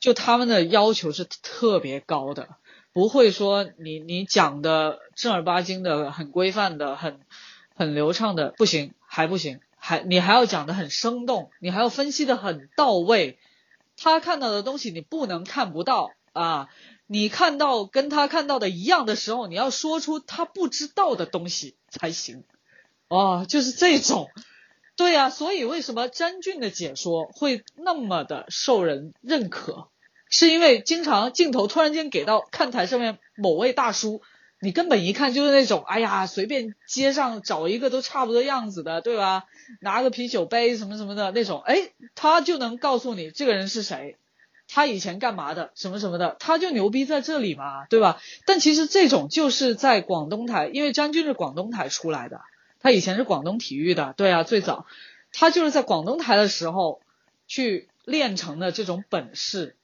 就他们的要求是特别高的。不会说你你讲的正儿八经的很规范的很很流畅的不行还不行还你还要讲的很生动你还要分析的很到位，他看到的东西你不能看不到啊，你看到跟他看到的一样的时候，你要说出他不知道的东西才行，哦，就是这种，对呀，所以为什么詹俊的解说会那么的受人认可？是因为经常镜头突然间给到看台上面某位大叔，你根本一看就是那种，哎呀，随便街上找一个都差不多样子的，对吧？拿个啤酒杯什么什么的那种，哎，他就能告诉你这个人是谁，他以前干嘛的，什么什么的，他就牛逼在这里嘛，对吧？但其实这种就是在广东台，因为张军是广东台出来的，他以前是广东体育的，对啊，最早他就是在广东台的时候去练成的这种本事。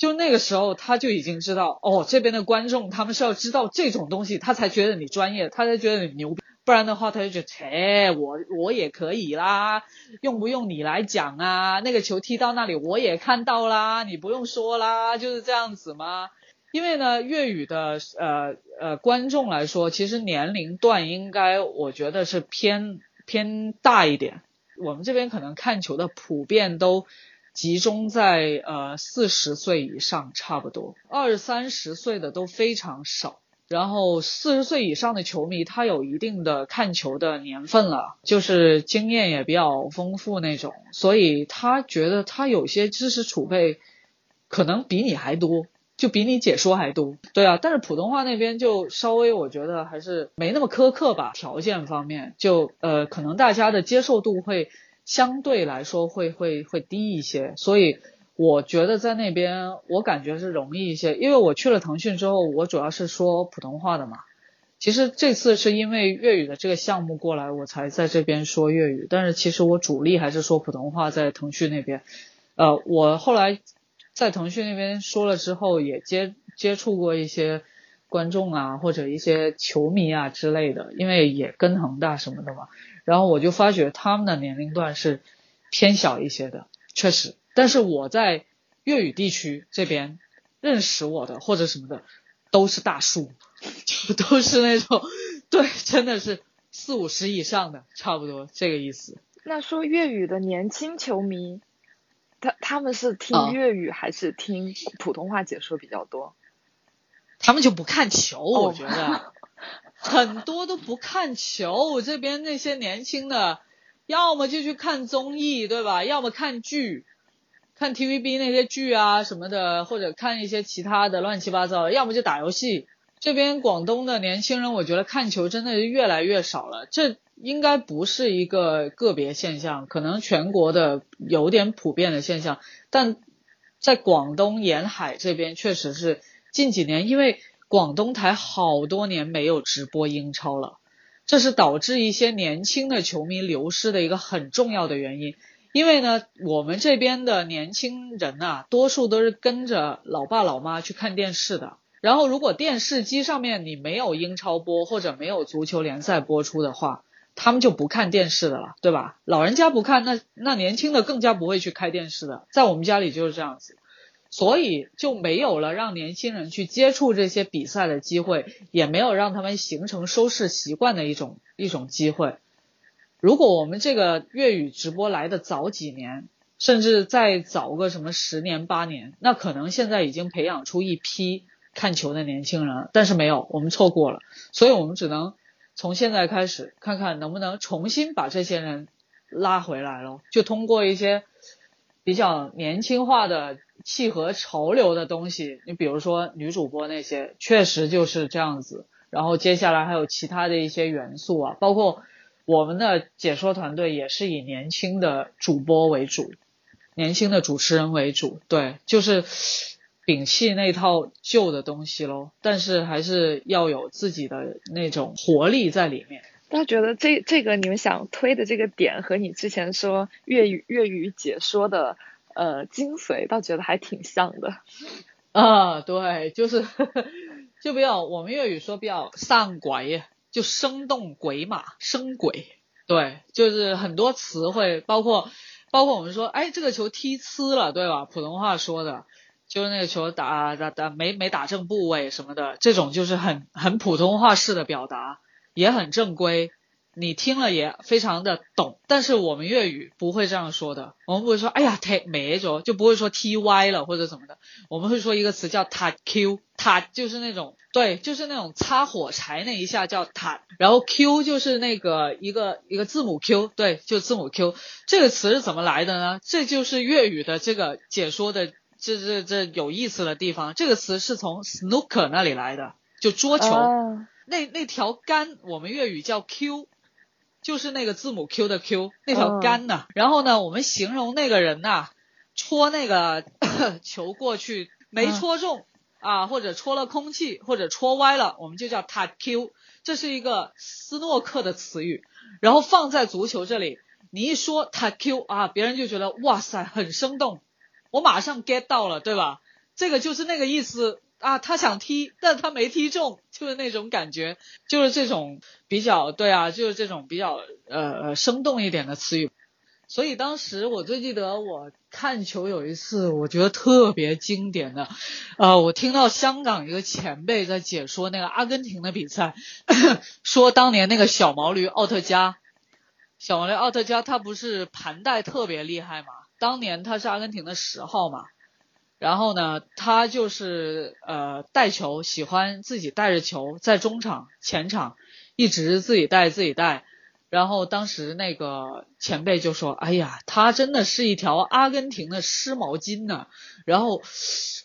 就那个时候，他就已经知道哦，这边的观众他们是要知道这种东西，他才觉得你专业，他才觉得你牛逼。不然的话，他就觉得，切，我我也可以啦，用不用你来讲啊？那个球踢到那里，我也看到啦，你不用说啦，就是这样子吗？因为呢，粤语的呃呃观众来说，其实年龄段应该我觉得是偏偏大一点。我们这边可能看球的普遍都集中在呃四十岁以上，差不多二三十岁的都非常少。然后四十岁以上的球迷，他有一定的看球的年份了，就是经验也比较丰富那种，所以他觉得他有些知识储备可能比你还多。就比你解说还多，对啊，但是普通话那边就稍微我觉得还是没那么苛刻吧，条件方面就呃可能大家的接受度会相对来说会会会低一些，所以我觉得在那边我感觉是容易一些，因为我去了腾讯之后，我主要是说普通话的嘛，其实这次是因为粤语的这个项目过来，我才在这边说粤语，但是其实我主力还是说普通话在腾讯那边，呃，我后来。在腾讯那边说了之后，也接接触过一些观众啊，或者一些球迷啊之类的，因为也跟恒大什么的嘛。然后我就发觉他们的年龄段是偏小一些的，确实。但是我在粤语地区这边认识我的或者什么的都是大叔，就都是那种对，真的是四五十以上的，差不多这个意思。
那说粤语的年轻球迷。他他们是听粤语还是听普通话解说比较多？
他们就不看球，我觉得 很多都不看球。这边那些年轻的，要么就去看综艺，对吧？要么看剧，看 TVB 那些剧啊什么的，或者看一些其他的乱七八糟的。要么就打游戏。这边广东的年轻人，我觉得看球真的是越来越少了。这。应该不是一个个别现象，可能全国的有点普遍的现象，但在广东沿海这边确实是近几年，因为广东台好多年没有直播英超了，这是导致一些年轻的球迷流失的一个很重要的原因。因为呢，我们这边的年轻人呐，多数都是跟着老爸老妈去看电视的，然后如果电视机上面你没有英超播或者没有足球联赛播出的话，他们就不看电视的了，对吧？老人家不看，那那年轻的更加不会去开电视的。在我们家里就是这样子，所以就没有了让年轻人去接触这些比赛的机会，也没有让他们形成收视习惯的一种一种机会。如果我们这个粤语直播来的早几年，甚至再早个什么十年八年，那可能现在已经培养出一批看球的年轻人，但是没有，我们错过了，所以我们只能。从现在开始，看看能不能重新把这些人拉回来喽，就通过一些比较年轻化的、契合潮流的东西。你比如说女主播那些，确实就是这样子。然后接下来还有其他的一些元素啊，包括我们的解说团队也是以年轻的主播为主，年轻的主持人为主。对，就是。摒弃那套旧的东西喽，但是还是要有自己的那种活力在里面。
大家觉得这这个你们想推的这个点和你之前说粤语粤语解说的呃精髓，倒觉得还挺像的。
啊，对，就是 就比较我们粤语说比较上轨，就生动鬼马生鬼。对，就是很多词汇，包括包括我们说，哎，这个球踢呲了，对吧？普通话说的。就是那个球打打打没没打正部位什么的，这种就是很很普通话式的表达，也很正规，你听了也非常的懂。但是我们粤语不会这样说的，我们不会说哎呀踢没着，就不会说踢歪了或者怎么的，我们会说一个词叫塔 Q，塔就是那种对，就是那种擦火柴那一下叫塔，然后 Q 就是那个一个一个字母 Q，对，就字母 Q 这个词是怎么来的呢？这就是粤语的这个解说的。这这这有意思的地方，这个词是从 snooker 那里来的，就桌球。那那条杆，我们粤语叫 Q，就是那个字母 Q 的 Q，那条杆呢。然后呢，我们形容那个人呐，戳那个 球过去没戳中啊，或者戳了空气，或者戳歪了，我们就叫他 Q。这是一个斯诺克的词语，然后放在足球这里，你一说他 Q 啊，别人就觉得哇塞，很生动。我马上 get 到了，对吧？这个就是那个意思啊，他想踢，但他没踢中，就是那种感觉，就是这种比较对啊，就是这种比较呃生动一点的词语。所以当时我最记得我看球有一次，我觉得特别经典的，呃，我听到香港一个前辈在解说那个阿根廷的比赛，说当年那个小毛驴奥特加，小毛驴奥特加他不是盘带特别厉害嘛，当年他是阿根廷的十号嘛。然后呢，他就是呃带球，喜欢自己带着球在中场、前场一直自己带自己带。然后当时那个前辈就说：“哎呀，他真的是一条阿根廷的湿毛巾呢。”然后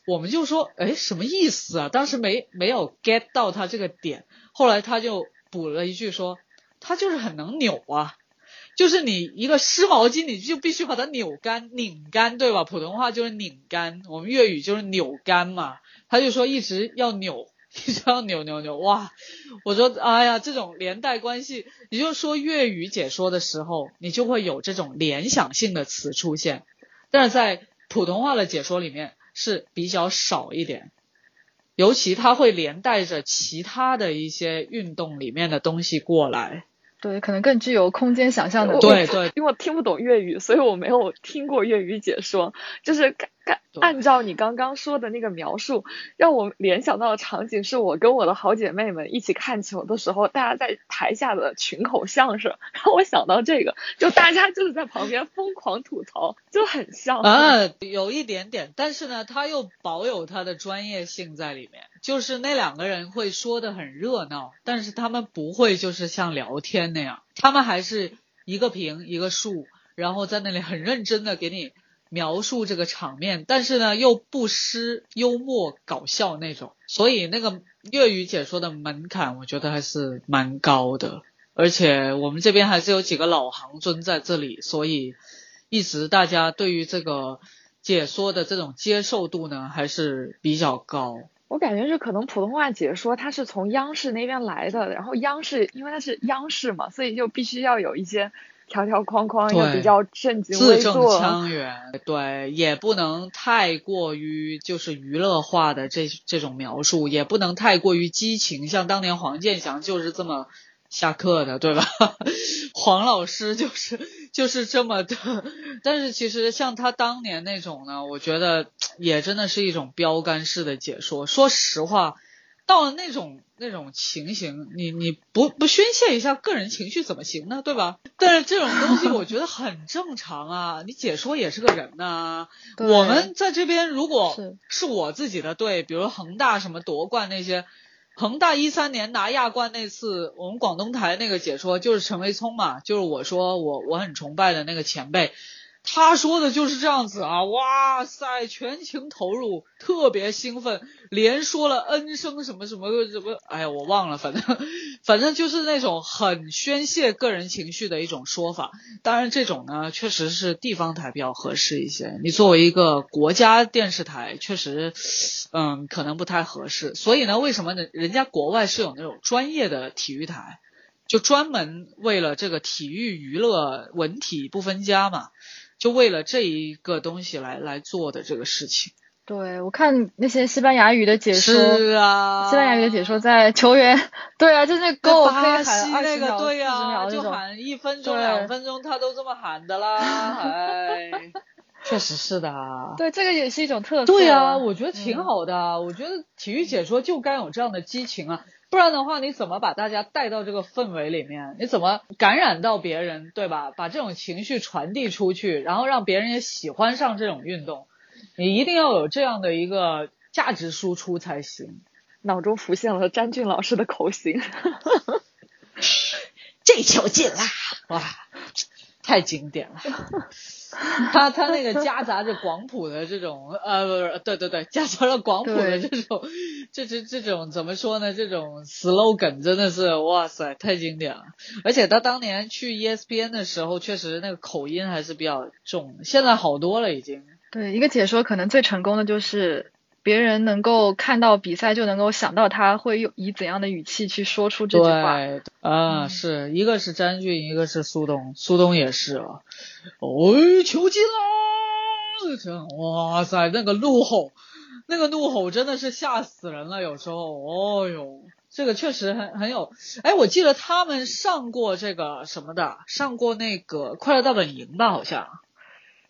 我们就说：“哎，什么意思啊？”当时没没有 get 到他这个点。后来他就补了一句说：“他就是很能扭啊。”就是你一个湿毛巾，你就必须把它扭干、拧干，对吧？普通话就是拧干，我们粤语就是扭干嘛。他就说一直要扭，一直要扭扭扭。哇，我说哎呀，这种连带关系，你就说粤语解说的时候，你就会有这种联想性的词出现，但是在普通话的解说里面是比较少一点，尤其它会连带着其他的一些运动里面的东西过来。
对，可能更具有空间想象的。
对对，
因为我听不懂粤语，所以我没有听过粤语解说。就是按按照你刚刚说的那个描述，让我联想到的场景是我跟我的好姐妹们一起看球的时候，大家在台下的群口相声，让我想到这个，就大家就是在旁边疯狂吐槽，就很像。
啊，有一点点，但是呢，他又保有他的专业性在里面。就是那两个人会说的很热闹，但是他们不会就是像聊天那样，他们还是一个平一个竖，然后在那里很认真的给你描述这个场面，但是呢又不失幽默搞笑那种，所以那个粤语解说的门槛我觉得还是蛮高的，而且我们这边还是有几个老行尊在这里，所以一直大家对于这个解说的这种接受度呢还是比较高。
我感觉是可能普通话解说它是从央视那边来的，然后央视因为它是央视嘛，所以就必须要有一些条条框框，也比较正经
字正腔圆，对，也不能太过于就是娱乐化的这这种描述，也不能太过于激情，像当年黄健翔就是这么。下课的对吧？黄老师就是就是这么的，但是其实像他当年那种呢，我觉得也真的是一种标杆式的解说。说实话，到了那种那种情形，你你不不宣泄一下个人情绪怎么行呢？对吧？但是这种东西我觉得很正常啊，你解说也是个人呐。我们在这边如果是我自己的队，比如恒大什么夺冠那些。恒大一三年拿亚冠那次，我们广东台那个解说就是陈维聪嘛，就是我说我我很崇拜的那个前辈。他说的就是这样子啊，哇塞，全情投入，特别兴奋，连说了 n 声什么什么什么，哎呀，我忘了，反正反正就是那种很宣泄个人情绪的一种说法。当然，这种呢，确实是地方台比较合适一些。你作为一个国家电视台，确实，嗯，可能不太合适。所以呢，为什么呢？人家国外是有那种专业的体育台，就专门为了这个体育娱乐文体不分家嘛。就为了这一个东西来来做的这个事情。
对，我看那些西班牙语的解说，
是啊，
西班牙语的解说在球员，对啊，就那够
巴西那个，对啊，就喊一分钟、两分钟，他都这么喊的啦，哎，确实是的。
对，这个也是一种特色。
对啊，我觉得挺好的，我觉得体育解说就该有这样的激情啊。不然的话，你怎么把大家带到这个氛围里面？你怎么感染到别人，对吧？把这种情绪传递出去，然后让别人也喜欢上这种运动，你一定要有这样的一个价值输出才行。
脑中浮现了詹俊老师的口型，
这球进了，哇，太经典了。他他那个夹杂着广普的这种呃，不是，对对对，夹杂着广普的这种，这这这种怎么说呢？这种 slogan 真的是哇塞，太经典了。而且他当年去 ESPN 的时候，确实那个口音还是比较重，现在好多了已经。
对，一个解说可能最成功的就是。别人能够看到比赛，就能够想到他会用以怎样的语气去说出这句话。
对，啊，是一个是詹俊，一个是苏东，苏东也是啊。哦，球进了！这哇塞，那个怒吼，那个怒吼真的是吓死人了。有时候，哦哟，这个确实很很有。哎，我记得他们上过这个什么的，上过那个《快乐大本营》吧？好像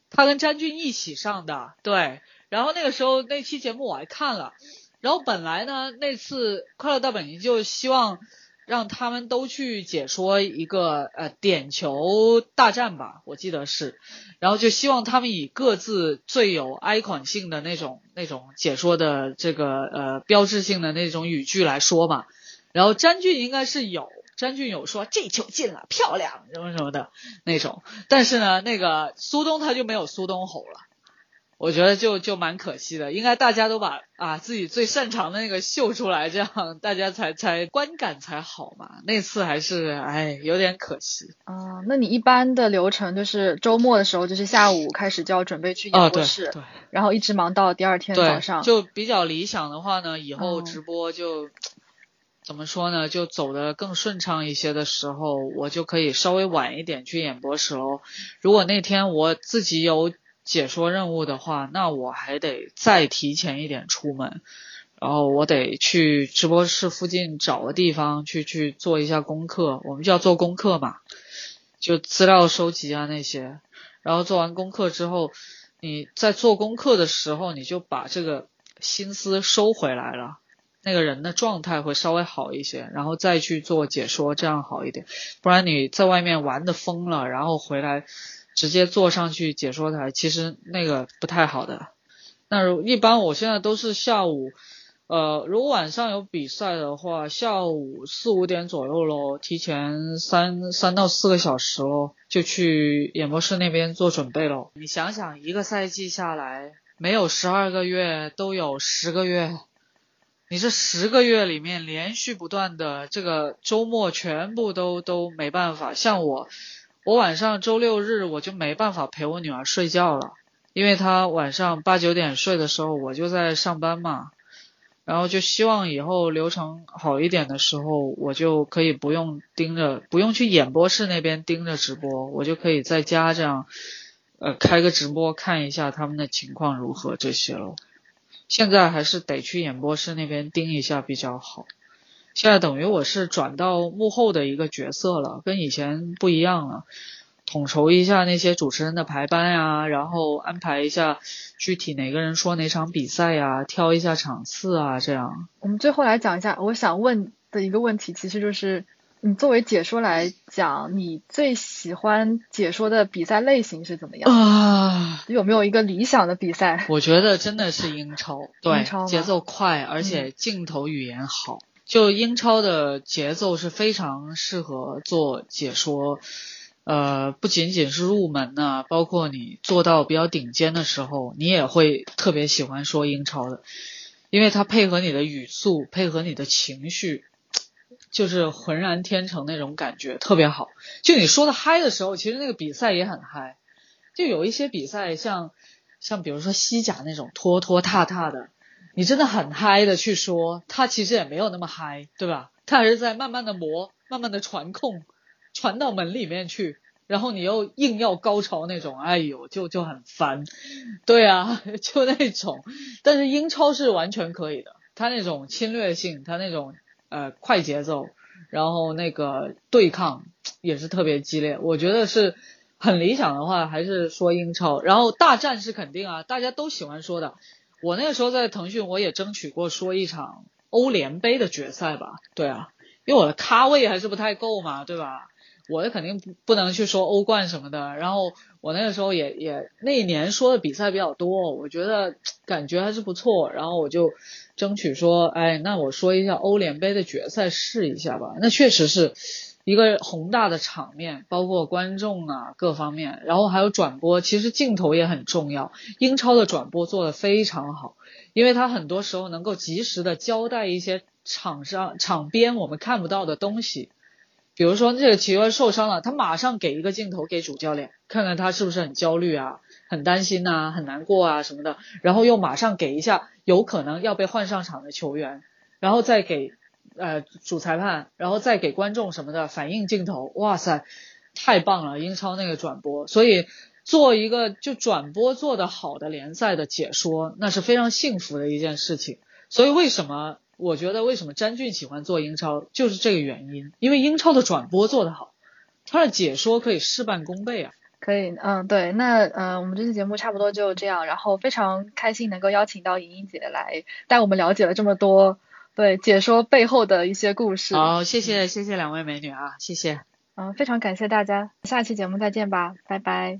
他跟詹俊一起上的。对，然后那个时候那期节目我还看了。然后本来呢，那次《快乐大本营》就希望。让他们都去解说一个呃点球大战吧，我记得是，然后就希望他们以各自最有 icon 性的那种那种解说的这个呃标志性的那种语句来说嘛。然后詹俊应该是有，詹俊有说这球进了，漂亮什么什么的那种，但是呢，那个苏东他就没有苏东吼了。我觉得就就蛮可惜的，应该大家都把啊自己最擅长的那个秀出来，这样大家才才观感才好嘛。那次还是哎有点可惜。
啊，那你一般的流程就是周末的时候，就是下午开始就要准备去演播室，
对，
然后一直忙到第二天早上。
就比较理想的话呢，以后直播就怎么说呢，就走的更顺畅一些的时候，我就可以稍微晚一点去演播室喽。如果那天我自己有。解说任务的话，那我还得再提前一点出门，然后我得去直播室附近找个地方去去做一下功课。我们就要做功课嘛，就资料收集啊那些。然后做完功课之后，你在做功课的时候，你就把这个心思收回来了，那个人的状态会稍微好一些，然后再去做解说，这样好一点。不然你在外面玩的疯了，然后回来。直接坐上去解说台，其实那个不太好的。那如一般我现在都是下午，呃，如果晚上有比赛的话，下午四五点左右喽，提前三三到四个小时喽，就去演播室那边做准备喽。你想想，一个赛季下来，没有十二个月都有十个月，你这十个月里面连续不断的这个周末全部都都没办法，像我。我晚上周六日我就没办法陪我女儿睡觉了，因为她晚上八九点睡的时候，我就在上班嘛。然后就希望以后流程好一点的时候，我就可以不用盯着，不用去演播室那边盯着直播，我就可以在家这样，呃，开个直播看一下他们的情况如何这些了。现在还是得去演播室那边盯一下比较好。现在等于我是转到幕后的一个角色了，跟以前不一样了。统筹一下那些主持人的排班呀，然后安排一下具体哪个人说哪场比赛呀，挑一下场次啊，这样。
我们最后来讲一下，我想问的一个问题，其实就是你作为解说来讲，你最喜欢解说的比赛类型是怎么样？
啊，
有没有一个理想的比赛？
我觉得真的是英超，对，节奏快，而且镜头语言好。就英超的节奏是非常适合做解说，呃，不仅仅是入门呢，包括你做到比较顶尖的时候，你也会特别喜欢说英超的，因为它配合你的语速，配合你的情绪，就是浑然天成那种感觉特别好。就你说的嗨的时候，其实那个比赛也很嗨。就有一些比赛，像像比如说西甲那种拖拖沓沓的。你真的很嗨的去说，他其实也没有那么嗨，对吧？他还是在慢慢的磨，慢慢的传控，传到门里面去，然后你又硬要高潮那种，哎呦，就就很烦。对啊，就那种。但是英超是完全可以的，他那种侵略性，他那种呃快节奏，然后那个对抗也是特别激烈。我觉得是很理想的话，还是说英超。然后大战是肯定啊，大家都喜欢说的。我那个时候在腾讯，我也争取过说一场欧联杯的决赛吧。对啊，因为我的咖位还是不太够嘛，对吧？我肯定不不能去说欧冠什么的。然后我那个时候也也那一年说的比赛比较多，我觉得感觉还是不错。然后我就争取说，哎，那我说一下欧联杯的决赛试一下吧。那确实是。一个宏大的场面，包括观众啊各方面，然后还有转播，其实镜头也很重要。英超的转播做得非常好，因为他很多时候能够及时的交代一些场上场边我们看不到的东西，比如说这个球员受伤了，他马上给一个镜头给主教练，看看他是不是很焦虑啊、很担心呐、很难过啊什么的，然后又马上给一下有可能要被换上场的球员，然后再给。呃，主裁判，然后再给观众什么的反应镜头，哇塞，太棒了！英超那个转播，所以做一个就转播做得好的联赛的解说，那是非常幸福的一件事情。所以为什么我觉得为什么詹俊喜欢做英超，就是这个原因，因为英超的转播做得好，他的解说可以事半功倍啊。
可以，嗯，对，那呃，我们这期节目差不多就这样，然后非常开心能够邀请到莹莹姐来带我们了解了这么多，对，解说背后的一些故事。
好，谢谢谢谢两位美女啊，谢谢。
嗯，非常感谢大家，下期节目再见吧，拜拜。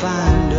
find